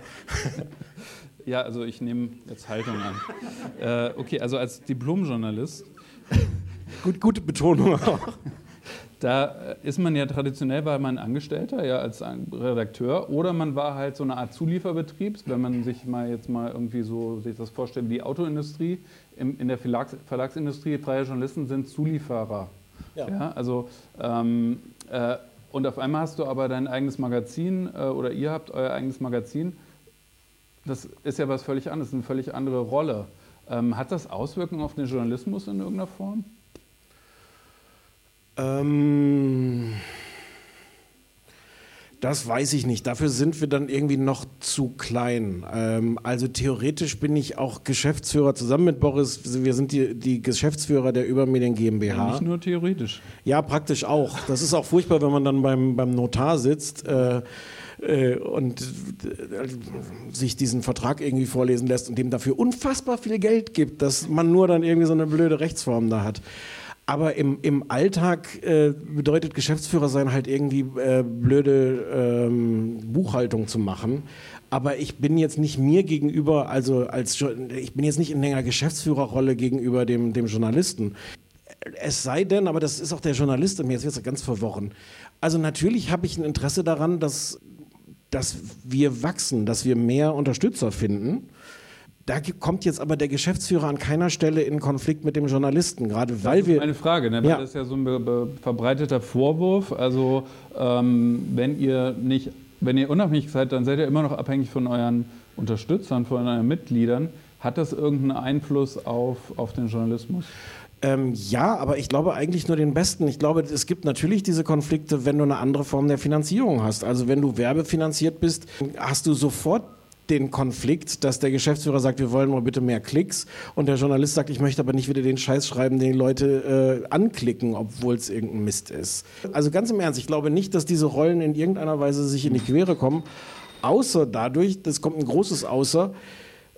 <laughs> Ja, also ich nehme jetzt Haltung an. <laughs> äh, okay, also als Diplomjournalist. <laughs> Gut, gute Betonung auch. Da ist man ja traditionell war man Angestellter, ja, als Redakteur, oder man war halt so eine Art Zulieferbetrieb, wenn man sich mal jetzt mal irgendwie so sich das vorstellt, wie die Autoindustrie, in, in der Verlags, Verlagsindustrie, freie Journalisten sind Zulieferer. Ja. ja also ähm, äh, und auf einmal hast du aber dein eigenes Magazin äh, oder ihr habt euer eigenes Magazin das ist ja was völlig anderes, eine völlig andere Rolle. Ähm, hat das Auswirkungen auf den Journalismus in irgendeiner Form? Ähm, das weiß ich nicht. Dafür sind wir dann irgendwie noch zu klein. Ähm, also theoretisch bin ich auch Geschäftsführer zusammen mit Boris. Wir sind die, die Geschäftsführer der Übermedien GmbH. Ja, nicht nur theoretisch. Ja, praktisch auch. Das ist auch furchtbar, wenn man dann beim, beim Notar sitzt. Äh, äh, und äh, sich diesen Vertrag irgendwie vorlesen lässt und dem dafür unfassbar viel Geld gibt, dass man nur dann irgendwie so eine blöde Rechtsform da hat. Aber im, im Alltag äh, bedeutet Geschäftsführer sein halt irgendwie äh, blöde ähm, Buchhaltung zu machen. Aber ich bin jetzt nicht mir gegenüber, also als ich bin jetzt nicht in einer Geschäftsführerrolle gegenüber dem, dem Journalisten. Es sei denn, aber das ist auch der Journalist, und mir jetzt wird es ganz verworren. Also natürlich habe ich ein Interesse daran, dass, dass wir wachsen, dass wir mehr Unterstützer finden. Da kommt jetzt aber der Geschäftsführer an keiner Stelle in Konflikt mit dem Journalisten, gerade weil wir. Eine Frage, ne? ja. das ist ja so ein verbreiteter Vorwurf. Also ähm, wenn ihr nicht, wenn ihr unabhängig seid, dann seid ihr immer noch abhängig von euren Unterstützern, von euren Mitgliedern. Hat das irgendeinen Einfluss auf, auf den Journalismus? Ähm, ja, aber ich glaube eigentlich nur den besten. Ich glaube, es gibt natürlich diese Konflikte, wenn du eine andere Form der Finanzierung hast. Also wenn du werbefinanziert bist, hast du sofort den Konflikt, dass der Geschäftsführer sagt, wir wollen mal bitte mehr Klicks und der Journalist sagt, ich möchte aber nicht wieder den Scheiß schreiben, den die Leute äh, anklicken, obwohl es irgendein Mist ist. Also ganz im Ernst, ich glaube nicht, dass diese Rollen in irgendeiner Weise sich in die Quere kommen, außer dadurch, das kommt ein großes Außer,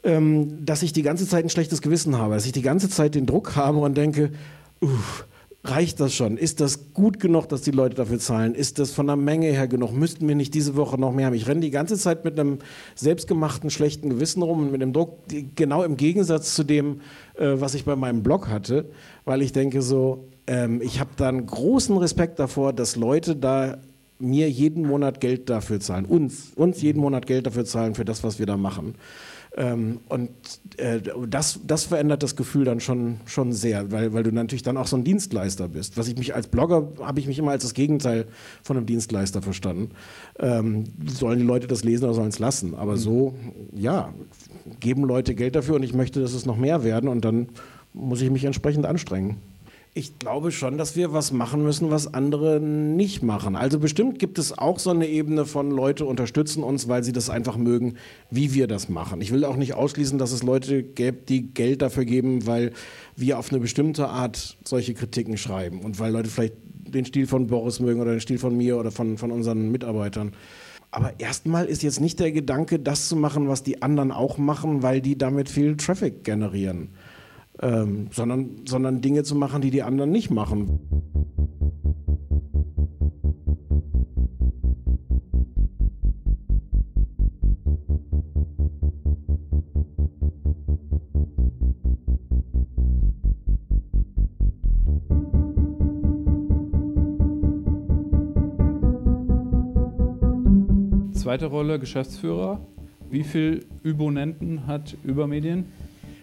ähm, dass ich die ganze Zeit ein schlechtes Gewissen habe, dass ich die ganze Zeit den Druck habe und denke, uff, Reicht das schon? Ist das gut genug, dass die Leute dafür zahlen? Ist das von der Menge her genug? Müssten wir nicht diese Woche noch mehr haben? Ich renne die ganze Zeit mit einem selbstgemachten schlechten Gewissen rum und mit dem Druck, genau im Gegensatz zu dem, äh, was ich bei meinem Blog hatte, weil ich denke so, ähm, ich habe da einen großen Respekt davor, dass Leute da mir jeden Monat Geld dafür zahlen, uns, uns jeden Monat Geld dafür zahlen für das, was wir da machen. Ähm, und äh, das, das verändert das Gefühl dann schon, schon sehr, weil, weil du natürlich dann auch so ein Dienstleister bist. Was ich mich als Blogger habe ich mich immer als das Gegenteil von einem Dienstleister verstanden. Ähm, sollen die Leute das lesen oder sollen es lassen? Aber so, ja, geben Leute Geld dafür und ich möchte, dass es noch mehr werden und dann muss ich mich entsprechend anstrengen. Ich glaube schon, dass wir was machen müssen, was andere nicht machen. Also bestimmt gibt es auch so eine Ebene von Leute unterstützen uns, weil sie das einfach mögen, wie wir das machen. Ich will auch nicht ausschließen, dass es Leute gäbe, die Geld dafür geben, weil wir auf eine bestimmte Art solche Kritiken schreiben und weil Leute vielleicht den Stil von Boris mögen oder den Stil von mir oder von, von unseren Mitarbeitern. Aber erstmal ist jetzt nicht der Gedanke, das zu machen, was die anderen auch machen, weil die damit viel Traffic generieren ähm, sondern, sondern Dinge zu machen, die die anderen nicht machen. Zweite Rolle Geschäftsführer. Wie viele Übonenten hat Übermedien?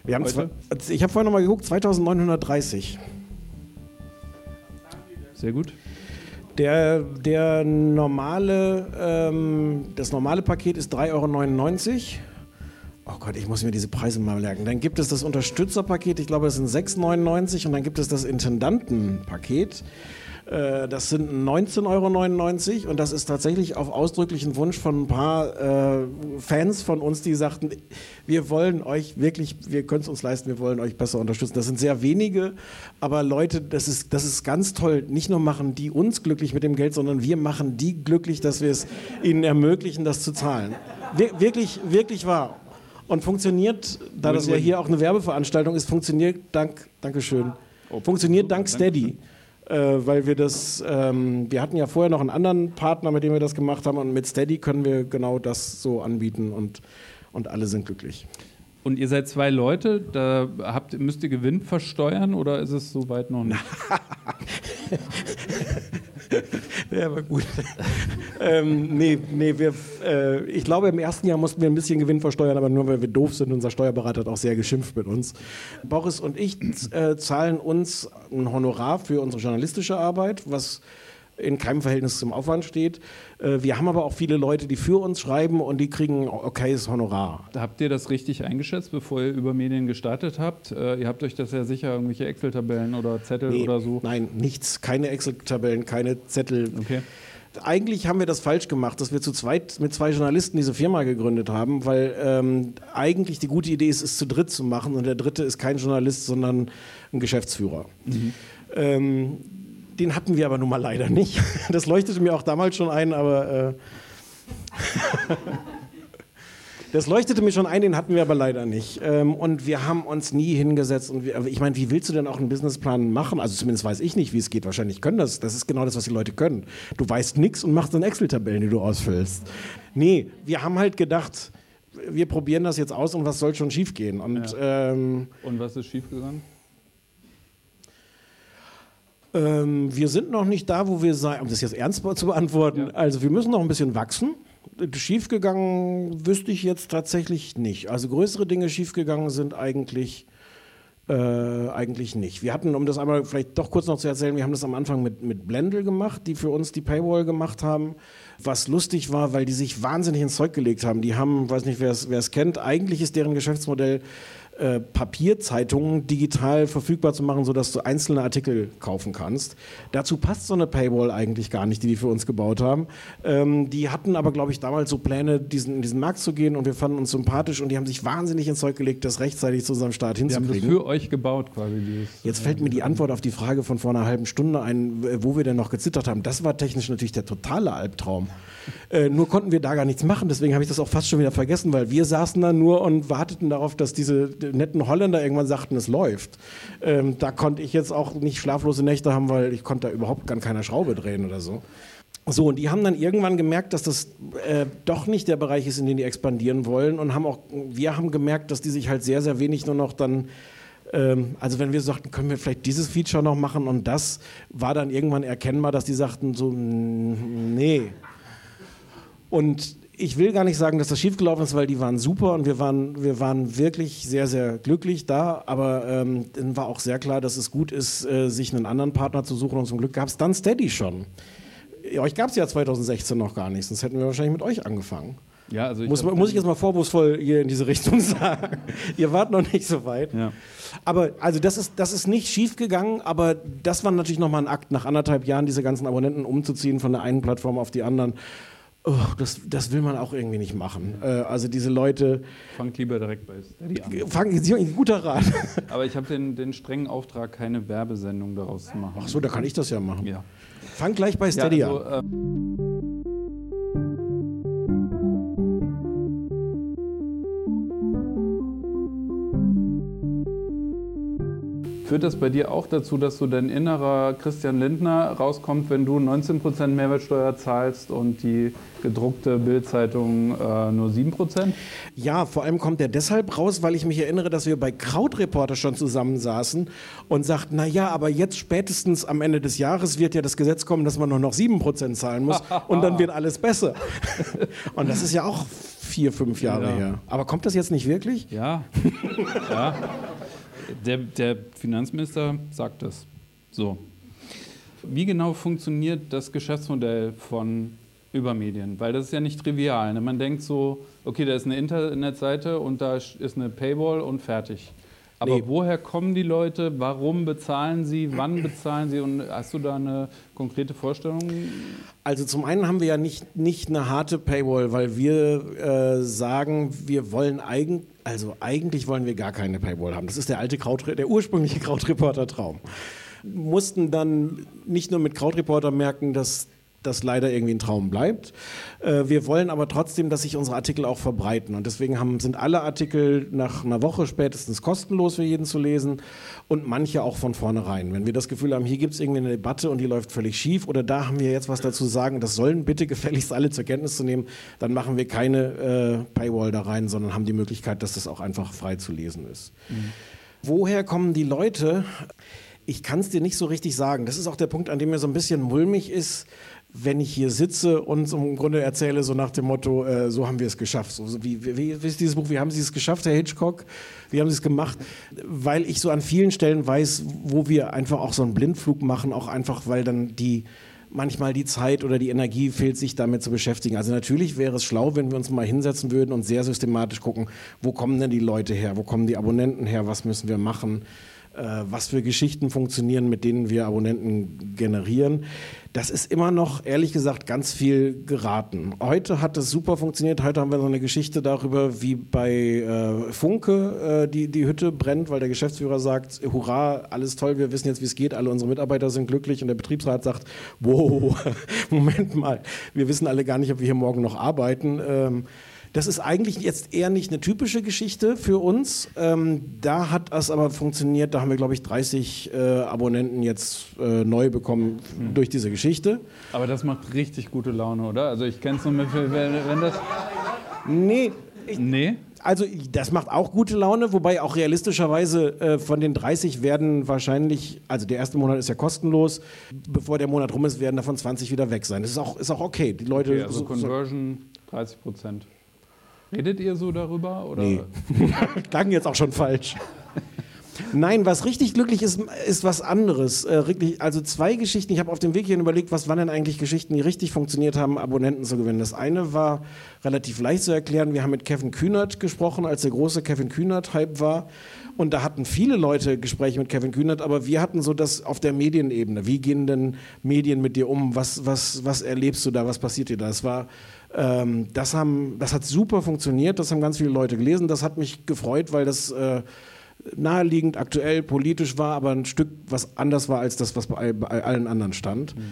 Wir haben zwei, also ich habe vorhin nochmal geguckt, 2930. Sehr gut. Der, der normale, ähm, das normale Paket ist 3,99 Euro. Oh Gott, ich muss mir diese Preise mal merken. Dann gibt es das Unterstützerpaket, ich glaube, das sind 6,99 Euro. Und dann gibt es das Intendantenpaket. Äh, das sind 19,99 Euro und das ist tatsächlich auf ausdrücklichen Wunsch von ein paar äh, Fans von uns, die sagten, wir wollen euch wirklich, wir können es uns leisten, wir wollen euch besser unterstützen. Das sind sehr wenige, aber Leute, das ist, das ist ganz toll. Nicht nur machen die uns glücklich mit dem Geld, sondern wir machen die glücklich, dass wir es ihnen ermöglichen, das zu zahlen. Wir, wirklich, wirklich wahr. Und funktioniert, da das ja hier auch eine Werbeveranstaltung ist, funktioniert dank, Dankeschön, oh, funktioniert dank Steady weil wir das, ähm, wir hatten ja vorher noch einen anderen Partner, mit dem wir das gemacht haben und mit Steady können wir genau das so anbieten und, und alle sind glücklich. Und ihr seid zwei Leute, da habt, müsst ihr Gewinn versteuern oder ist es soweit noch nicht? <laughs> <laughs> <laughs> ja, aber gut. ähm, nee, nee wir, äh, ich glaube, im ersten Jahr mussten wir ein bisschen Gewinn versteuern, aber nur weil wir doof sind. Unser Steuerberater hat auch sehr geschimpft mit uns. Boris und ich äh, zahlen uns ein Honorar für unsere journalistische Arbeit, was in keinem Verhältnis zum Aufwand steht. Äh, wir haben aber auch viele Leute, die für uns schreiben und die kriegen okayes Honorar. Habt ihr das richtig eingeschätzt, bevor ihr über Medien gestartet habt? Äh, ihr habt euch das ja sicher irgendwelche Excel-Tabellen oder Zettel nee, oder so? Nein, nichts. Keine Excel-Tabellen, keine Zettel. Okay. Eigentlich haben wir das falsch gemacht, dass wir zu zweit mit zwei Journalisten diese Firma gegründet haben, weil ähm, eigentlich die gute Idee ist, es zu dritt zu machen und der dritte ist kein Journalist, sondern ein Geschäftsführer. Mhm. Ähm, den hatten wir aber nun mal leider nicht. <laughs> Das leuchtete mir auch damals schon ein, aber. Äh <laughs> Das leuchtete mir schon ein, den hatten wir aber leider nicht. Ähm, und wir haben uns nie hingesetzt. Und wir, ich meine, wie willst du denn auch einen Businessplan machen? Also zumindest weiß ich nicht, wie es geht. Wahrscheinlich können das. Das ist genau das, was die Leute können. Du weißt nichts und machst dann Excel-Tabellen, die du ausfüllst. Nee, wir haben halt gedacht, wir probieren das jetzt aus und was soll schon schiefgehen? Und, ja. ähm, und was ist schiefgegangen? Ähm, wir sind noch nicht da, wo wir sein, um das jetzt ernst zu beantworten. Ja. Also wir müssen noch ein bisschen wachsen. Schiefgegangen wüsste ich jetzt tatsächlich nicht. Also größere Dinge schiefgegangen sind eigentlich, äh, eigentlich nicht. Wir hatten, um das einmal vielleicht doch kurz noch zu erzählen, wir haben das am Anfang mit, mit Blendel gemacht, die für uns die Paywall gemacht haben. Was lustig war, weil die sich wahnsinnig ins Zeug gelegt haben. Die haben, weiß nicht, wer es kennt, eigentlich ist deren Geschäftsmodell äh, Papierzeitungen digital verfügbar zu machen, sodass du einzelne Artikel kaufen kannst. Dazu passt so eine Paywall eigentlich gar nicht, die die für uns gebaut haben. Ähm, die hatten aber, glaube ich, damals so Pläne, diesen, in diesen Markt zu gehen und wir fanden uns sympathisch und die haben sich wahnsinnig ins Zeug gelegt, das rechtzeitig zu unserem Start hinzukriegen. Die haben das für euch gebaut quasi. Dieses, Jetzt fällt mir die Antwort auf die Frage von vor einer halben Stunde ein, wo wir denn noch gezittert haben. Das war technisch natürlich der totale Albtraum. <laughs> Äh, nur konnten wir da gar nichts machen, deswegen habe ich das auch fast schon wieder vergessen, weil wir saßen da nur und warteten darauf, dass diese netten Holländer irgendwann sagten, es läuft. Ähm, da konnte ich jetzt auch nicht schlaflose Nächte haben, weil ich konnte da überhaupt gar keine Schraube drehen oder so. So, und die haben dann irgendwann gemerkt, dass das äh, doch nicht der Bereich ist, in den die expandieren wollen. Und haben auch, wir haben gemerkt, dass die sich halt sehr, sehr wenig nur noch dann ähm, also wenn wir sagten, können wir vielleicht dieses Feature noch machen und das war dann irgendwann erkennbar, dass die sagten so, nee. Und ich will gar nicht sagen, dass das schiefgelaufen ist, weil die waren super und wir waren, wir waren wirklich sehr, sehr glücklich da. Aber ähm, dann war auch sehr klar, dass es gut ist, äh, sich einen anderen Partner zu suchen. Und zum Glück gab es dann Steady schon. Euch gab es ja 2016 noch gar nicht, sonst hätten wir wahrscheinlich mit euch angefangen. Ja, also ich muss, muss ich jetzt mal vorwurfsvoll hier in diese Richtung <laughs> sagen. Ihr wart noch nicht so weit. Ja. Aber also das ist, das ist nicht schief gegangen, aber das war natürlich nochmal ein Akt, nach anderthalb Jahren diese ganzen Abonnenten umzuziehen von der einen Plattform auf die anderen. Oh, das, das will man auch irgendwie nicht machen. Äh, also diese Leute. Fangt lieber direkt bei Steady an. Fangen, guter Rat. <laughs> Aber ich habe den, den strengen Auftrag, keine Werbesendung daraus zu machen. Ach so, da kann ich das ja machen. Ja. Fang gleich bei Steady ja, also, an. Äh Führt das bei dir auch dazu, dass so dein innerer Christian Lindner rauskommt, wenn du 19% Mehrwertsteuer zahlst und die gedruckte Bildzeitung äh, nur 7%? Ja, vor allem kommt der deshalb raus, weil ich mich erinnere, dass wir bei Krautreporter schon zusammensaßen und sagten, na ja, aber jetzt spätestens am Ende des Jahres wird ja das Gesetz kommen, dass man nur noch 7% zahlen muss <laughs> und dann wird alles besser. <laughs> und das ist ja auch vier, fünf Jahre ja. her. Aber kommt das jetzt nicht wirklich? Ja. <laughs> ja. Der, der Finanzminister sagt das. So. Wie genau funktioniert das Geschäftsmodell von Übermedien? Weil das ist ja nicht trivial. Ne? Man denkt so, okay, da ist eine Internetseite und da ist eine Paywall und fertig. Aber nee. woher kommen die Leute? Warum bezahlen sie? Wann <clears throat> bezahlen sie? Und hast du da eine konkrete Vorstellung? Also zum einen haben wir ja nicht, nicht eine harte Paywall, weil wir äh, sagen, wir wollen eigentlich, also eigentlich wollen wir gar keine Paywall haben. Das ist der alte Kraut, der ursprüngliche Krautreporter-Traum. Mussten dann nicht nur mit Krautreporter merken, dass das leider irgendwie ein Traum bleibt. Äh, wir wollen aber trotzdem, dass sich unsere Artikel auch verbreiten. Und deswegen haben, sind alle Artikel nach einer Woche spätestens kostenlos für jeden zu lesen und manche auch von vornherein. Wenn wir das Gefühl haben, hier gibt es irgendwie eine Debatte und die läuft völlig schief oder da haben wir jetzt was dazu sagen, das sollen bitte <laughs> gefälligst alle zur Kenntnis zu nehmen, dann machen wir keine äh, Paywall da rein, sondern haben die Möglichkeit, dass das auch einfach frei zu lesen ist. Mhm. Woher kommen die Leute? Ich kann es dir nicht so richtig sagen. Das ist auch der Punkt, an dem mir so ein bisschen mulmig ist wenn ich hier sitze und im Grunde erzähle, so nach dem Motto, äh, so haben wir es geschafft. So, wie, wie, ist dieses Buch, wie haben Sie es geschafft, Herr Hitchcock? Wie haben Sie es gemacht? Weil ich so an vielen Stellen weiß, wo wir einfach auch so einen Blindflug machen, auch einfach, weil dann die manchmal die Zeit oder die Energie fehlt, sich damit zu beschäftigen. Also natürlich wäre es schlau, wenn wir uns mal hinsetzen würden und sehr systematisch gucken, wo kommen denn die Leute her, wo kommen die Abonnenten her, was müssen wir machen was für Geschichten funktionieren, mit denen wir Abonnenten generieren. Das ist immer noch, ehrlich gesagt, ganz viel geraten. Heute hat es super funktioniert. Heute haben wir so eine Geschichte darüber, wie bei äh, Funke äh, die, die Hütte brennt, weil der Geschäftsführer sagt, hurra, alles toll, wir wissen jetzt, wie es geht, alle unsere Mitarbeiter sind glücklich und der Betriebsrat sagt, wow, <laughs> Moment mal, wir wissen alle gar nicht, ob wir hier morgen noch arbeiten. Ähm, Das ist eigentlich jetzt eher nicht eine typische Geschichte für uns. Ähm, da hat es aber funktioniert. Da haben wir, glaube ich, 30 äh, Abonnenten jetzt äh, neu bekommen mhm. durch diese Geschichte. Aber das macht richtig gute Laune, oder? Also ich kenne es nur mit, wenn, wenn das... Nee. Ich, nee? Also das macht auch gute Laune, wobei auch realistischerweise äh, von den 30 werden wahrscheinlich, also der erste Monat ist ja kostenlos, bevor der Monat rum ist, werden davon 20 wieder weg sein. Das ist auch, ist auch okay. Die Leute, okay, also so, Conversion 30 Prozent. Redet ihr so darüber? Oder? Nee. <laughs> Klang jetzt auch schon falsch. Nein, was richtig glücklich ist, ist was anderes. Äh, also zwei Geschichten. Ich habe auf dem Weg hierhin überlegt, was waren denn eigentlich Geschichten, die richtig funktioniert haben, Abonnenten zu gewinnen. Das eine war relativ leicht zu erklären. Wir haben mit Kevin Kühnert gesprochen, als der große Kevin Kühnert-Hype war. Und da hatten viele Leute Gespräche mit Kevin Kühnert, aber wir hatten so das auf der Medienebene. Wie gehen denn Medien mit dir um? Was, was, was erlebst du da? Was passiert dir da? Das war ähm, das, haben, das hat super funktioniert, das haben ganz viele Leute gelesen. Das hat mich gefreut, weil das äh, naheliegend, aktuell, politisch war, aber ein Stück was anders war als das, was bei, bei allen anderen stand. Mhm.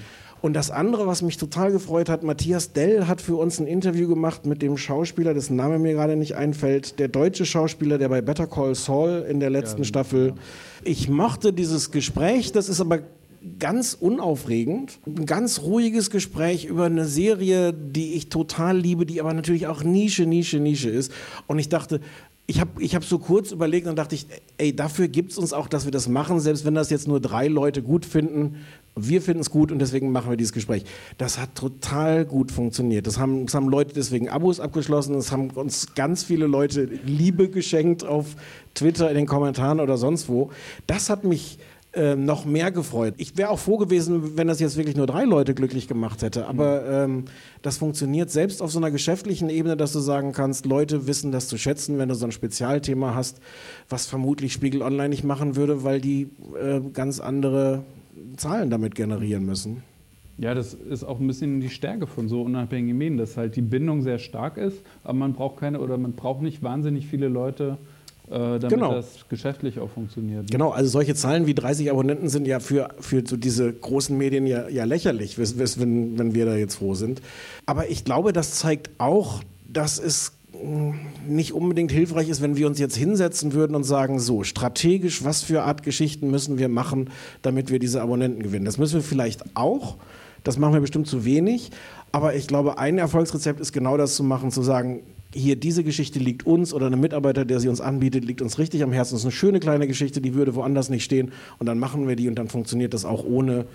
Und das andere, was mich total gefreut hat, Matthias Dell hat für uns ein Interview gemacht mit dem Schauspieler, dessen Name mir gerade nicht einfällt, der deutsche Schauspieler, der bei Better Call Saul in der letzten ja, Staffel. Ja. Ich mochte dieses Gespräch, das ist aber ganz unaufregend, ein ganz ruhiges Gespräch über eine Serie, die ich total liebe, die aber natürlich auch Nische, Nische, Nische ist. Und ich dachte, ich habe ich hab so kurz überlegt und dachte ich, ey, dafür gibt es uns auch, dass wir das machen, selbst wenn das jetzt nur drei Leute gut finden. Wir finden es gut und deswegen machen wir dieses Gespräch. Das hat total gut funktioniert. Das haben, das haben Leute deswegen Abos abgeschlossen. Das haben uns ganz viele Leute Liebe geschenkt auf Twitter, in den Kommentaren oder sonst wo. Das hat mich äh, noch mehr gefreut. Ich wäre auch froh gewesen, wenn das jetzt wirklich nur drei Leute glücklich gemacht hätte. Aber ähm, das funktioniert selbst auf so einer geschäftlichen Ebene, dass du sagen kannst, Leute wissen das zu schätzen, wenn du so ein Spezialthema hast, was vermutlich Spiegel Online nicht machen würde, weil die äh, ganz andere Zahlen damit generieren müssen. Ja, das ist auch ein bisschen die Stärke von so unabhängigen Medien, dass halt die Bindung sehr stark ist, aber man braucht keine oder man braucht nicht wahnsinnig viele Leute, damit genau. das geschäftlich auch funktioniert. Ne? Genau, also solche Zahlen wie 30 Abonnenten sind ja für, für so diese großen Medien ja, ja lächerlich, wenn, wenn wir da jetzt froh sind. Aber ich glaube, das zeigt auch, dass es mm, nicht unbedingt hilfreich ist, wenn wir uns jetzt hinsetzen würden und sagen, so strategisch, was für Art Geschichten müssen wir machen, damit wir diese Abonnenten gewinnen. Das müssen wir vielleicht auch, das machen wir bestimmt zu wenig, aber ich glaube, ein Erfolgsrezept ist genau das zu machen, zu sagen, hier diese Geschichte liegt uns oder einem Mitarbeiter, der sie uns anbietet, liegt uns richtig am Herzen. Das ist eine schöne kleine Geschichte, die würde woanders nicht stehen. Und dann machen wir die und dann funktioniert das auch ohne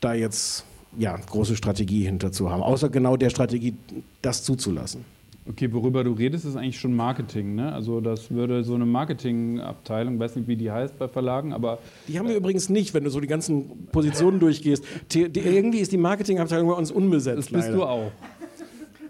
da jetzt ja, große Strategie hinter zu haben. Außer genau der Strategie, das zuzulassen. Okay, worüber du redest, ist eigentlich schon Marketing. Ne? Also das würde so eine Marketingabteilung, weiß nicht, wie die heißt bei Verlagen, aber... Die haben wir äh, übrigens nicht, wenn du so die ganzen Positionen durchgehst. Die, die, irgendwie ist die Marketingabteilung bei uns unbesetzt. Das bist leider. du auch.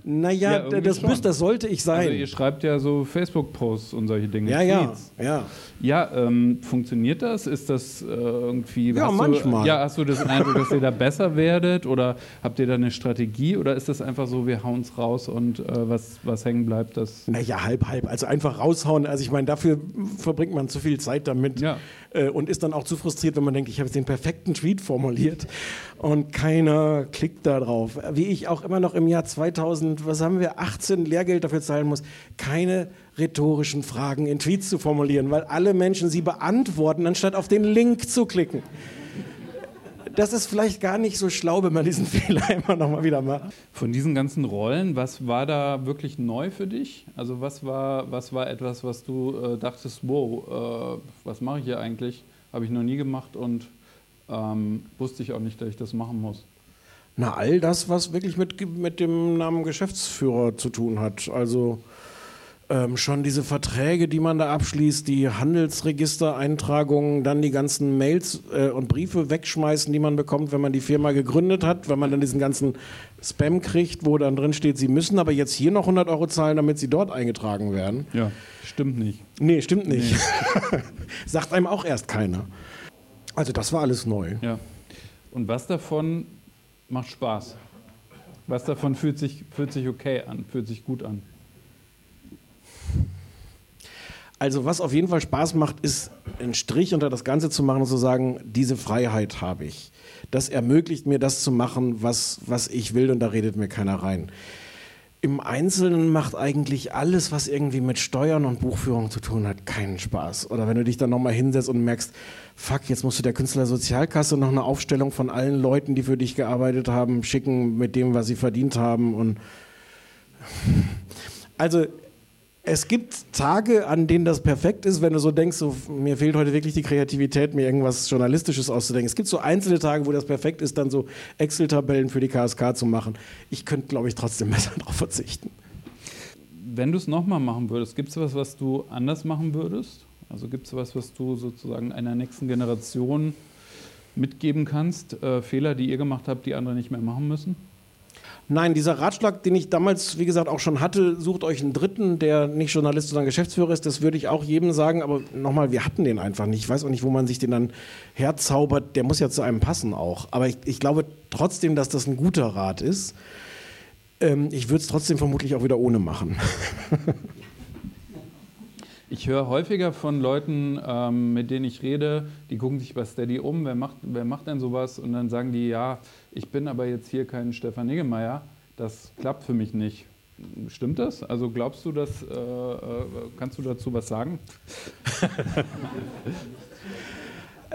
Naja, ja, das, müsst, das sollte ich sein. Also ihr schreibt ja so Facebook-Posts und solche Dinge. Ja, ja, ja. Ja, ähm, funktioniert das? Ist das äh, irgendwie... Ja, manchmal. Du, ja, hast du das Eindruck, dass ihr da besser werdet? Oder habt ihr da eine Strategie? Oder ist das einfach so, wir hauen es raus und äh, was, was hängen bleibt, das... Naja, halb, halb. Also einfach raushauen. Also ich meine, dafür verbringt man zu viel Zeit damit. Ja. Äh, und ist dann auch zu frustriert, wenn man denkt, ich habe jetzt den perfekten Tweet formuliert und keiner klickt da drauf. Wie ich auch immer noch im Jahr 2000, was haben wir, 18 Lehrgeld dafür zahlen muss, keine rhetorischen Fragen in Tweets zu formulieren, weil alle Menschen sie beantworten, anstatt auf den Link zu klicken. Das ist vielleicht gar nicht so schlau, wenn man diesen <laughs> Fehler immer noch mal wieder macht. Von diesen ganzen Rollen, was war da wirklich neu für dich? Also was war, was war etwas, was du äh, dachtest, wow, äh, was mache ich hier eigentlich? Habe ich noch nie gemacht und ähm, wusste ich auch nicht, dass ich das machen muss. Na, all das, was wirklich mit, mit dem Namen Geschäftsführer zu tun hat. Also ähm, schon diese Verträge, die man da abschließt, die Handelsregistereintragungen, dann die ganzen Mails äh, und Briefe wegschmeißen, die man bekommt, wenn man die Firma gegründet hat, wenn man dann diesen ganzen Spam kriegt, wo dann drin steht, Sie müssen aber jetzt hier noch 100 Euro zahlen, damit Sie dort eingetragen werden. Ja, stimmt nicht. Nee, stimmt nicht. Nee. <laughs> Sagt einem auch erst keiner. Also das war alles neu. Ja. Und was davon macht Spaß? Was davon fühlt sich, fühlt sich okay an, fühlt sich gut an? Also was auf jeden Fall Spaß macht, ist einen Strich unter das Ganze zu machen und zu sagen, diese Freiheit habe ich. Das ermöglicht mir, das zu machen, was, was ich will und da redet mir keiner rein. Im Einzelnen macht eigentlich alles, was irgendwie mit Steuern und Buchführung zu tun hat, keinen Spaß. Oder wenn du dich dann nochmal hinsetzt und merkst, fuck, jetzt musst du der Künstlersozialkasse noch eine Aufstellung von allen Leuten, die für dich gearbeitet haben, schicken mit dem, was sie verdient haben. Und also es gibt Tage, an denen das perfekt ist, wenn du so denkst, so, mir fehlt heute wirklich die Kreativität, mir irgendwas Journalistisches auszudenken. Es gibt so einzelne Tage, wo das perfekt ist, dann so Excel-Tabellen für die KSK zu machen. Ich könnte, glaube ich, trotzdem <laughs> besser darauf verzichten. Wenn du es nochmal machen würdest, gibt es was, was du anders machen würdest? Also gibt es was, was du sozusagen einer nächsten Generation mitgeben kannst? Äh, Fehler, die ihr gemacht habt, die andere nicht mehr machen müssen? Nein, dieser Ratschlag, den ich damals, wie gesagt, auch schon hatte, sucht euch einen Dritten, der nicht Journalist, sondern Geschäftsführer ist, das würde ich auch jedem sagen. Aber nochmal, wir hatten den einfach nicht. Ich weiß auch nicht, wo man sich den dann herzaubert. Der muss ja zu einem passen auch. Aber ich, ich glaube trotzdem, dass das ein guter Rat ist. Ähm, ich würde es trotzdem vermutlich auch wieder ohne machen. <laughs> Ich höre häufiger von Leuten, ähm, mit denen ich rede, die gucken sich bei Steady um, wer macht, wer macht denn sowas? Und dann sagen die, ja, ich bin aber jetzt hier kein Stefan Niggemeier, das klappt für mich nicht. Stimmt das? Also glaubst du, dass, äh, äh kannst du dazu was sagen? <laughs>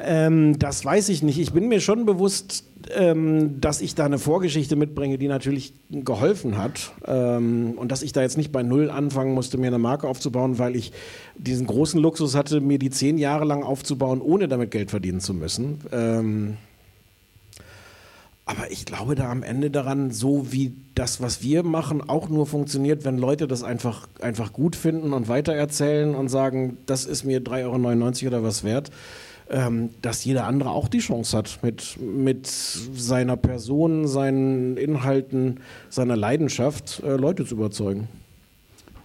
Ähm, das weiß ich nicht. Ich bin mir schon bewusst, ähm, dass ich da eine Vorgeschichte mitbringe, die natürlich geholfen hat. Ähm, und dass ich da jetzt nicht bei Null anfangen musste, mir eine Marke aufzubauen, weil ich diesen großen Luxus hatte, mir die zehn Jahre lang aufzubauen, ohne damit Geld verdienen zu müssen. Ähm, aber ich glaube da am Ende daran, so wie das, was wir machen, auch nur funktioniert, wenn Leute das einfach, einfach gut finden und weitererzählen und sagen, das ist mir 3,99 Euro oder was wert ähm, dass jeder andere auch die Chance hat, mit, mit seiner Person, seinen Inhalten, seiner Leidenschaft äh, Leute zu überzeugen.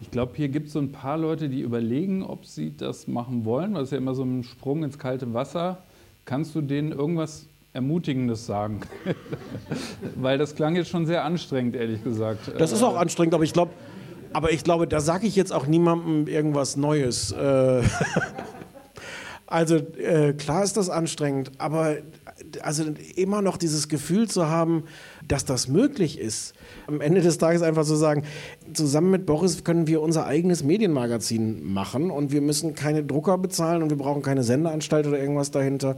Ich glaube, hier gibt es so ein paar Leute, die überlegen, ob sie das machen wollen. Das ist ja immer so ein Sprung ins kalte Wasser. Kannst du denen irgendwas Ermutigendes sagen? <laughs> Weil das klang jetzt schon sehr anstrengend, ehrlich gesagt. Das ist auch anstrengend, aber ich glaube, aber ich glaube, da sage ich jetzt auch niemandem irgendwas Neues. <laughs> Also äh, klar ist das anstrengend, aber also immer noch dieses Gefühl zu haben, dass das möglich ist. Am Ende des Tages einfach zu so sagen, zusammen mit Boris können wir unser eigenes Medienmagazin machen und wir müssen keine Drucker bezahlen und wir brauchen keine Sendeanstalt oder irgendwas dahinter.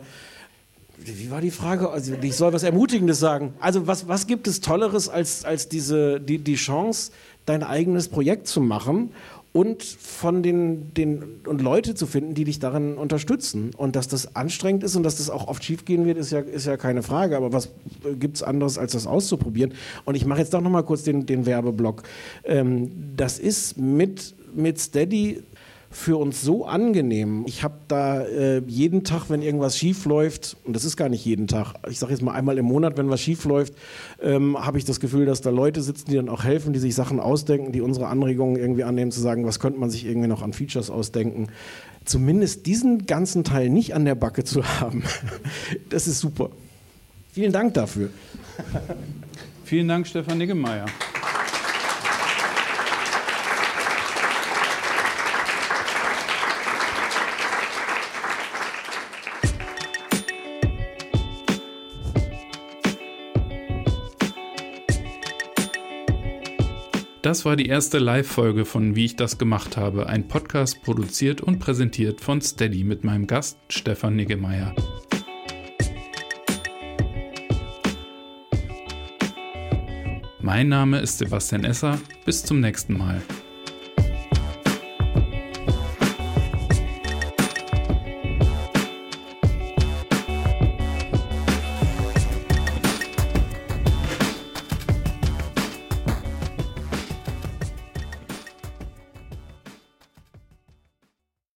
Wie war die Frage? Also ich soll was Ermutigendes sagen. Also was, was gibt es Tolleres als, als diese, die, die Chance, dein eigenes Projekt zu machen und von den, den und Leute zu finden, die dich darin unterstützen. Und dass das anstrengend ist und dass das auch oft schiefgehen wird, ist ja, ist ja keine Frage. Aber was gibt es anderes, als das auszuprobieren? Und ich mache jetzt doch nochmal kurz den, den Werbeblock. Ähm, das ist mit, mit Steady für uns so angenehm. Ich habe da äh, jeden Tag, wenn irgendwas schief läuft, und das ist gar nicht jeden Tag, ich sage jetzt mal einmal im Monat, wenn was schief läuft, ähm, habe ich das Gefühl, dass da Leute sitzen, die dann auch helfen, die sich Sachen ausdenken, die unsere Anregungen irgendwie annehmen, zu sagen, was könnte man sich irgendwie noch an Features ausdenken. Zumindest diesen ganzen Teil nicht an der Backe zu haben, <laughs> das ist super. Vielen Dank dafür. Vielen Dank, Stefan Niggemeier. Das war die erste Live-Folge von Wie ich das gemacht habe, ein Podcast produziert und präsentiert von Steady mit meinem Gast Stefan Niggemeier. Mein Name ist Sebastian Esser. Bis zum nächsten Mal.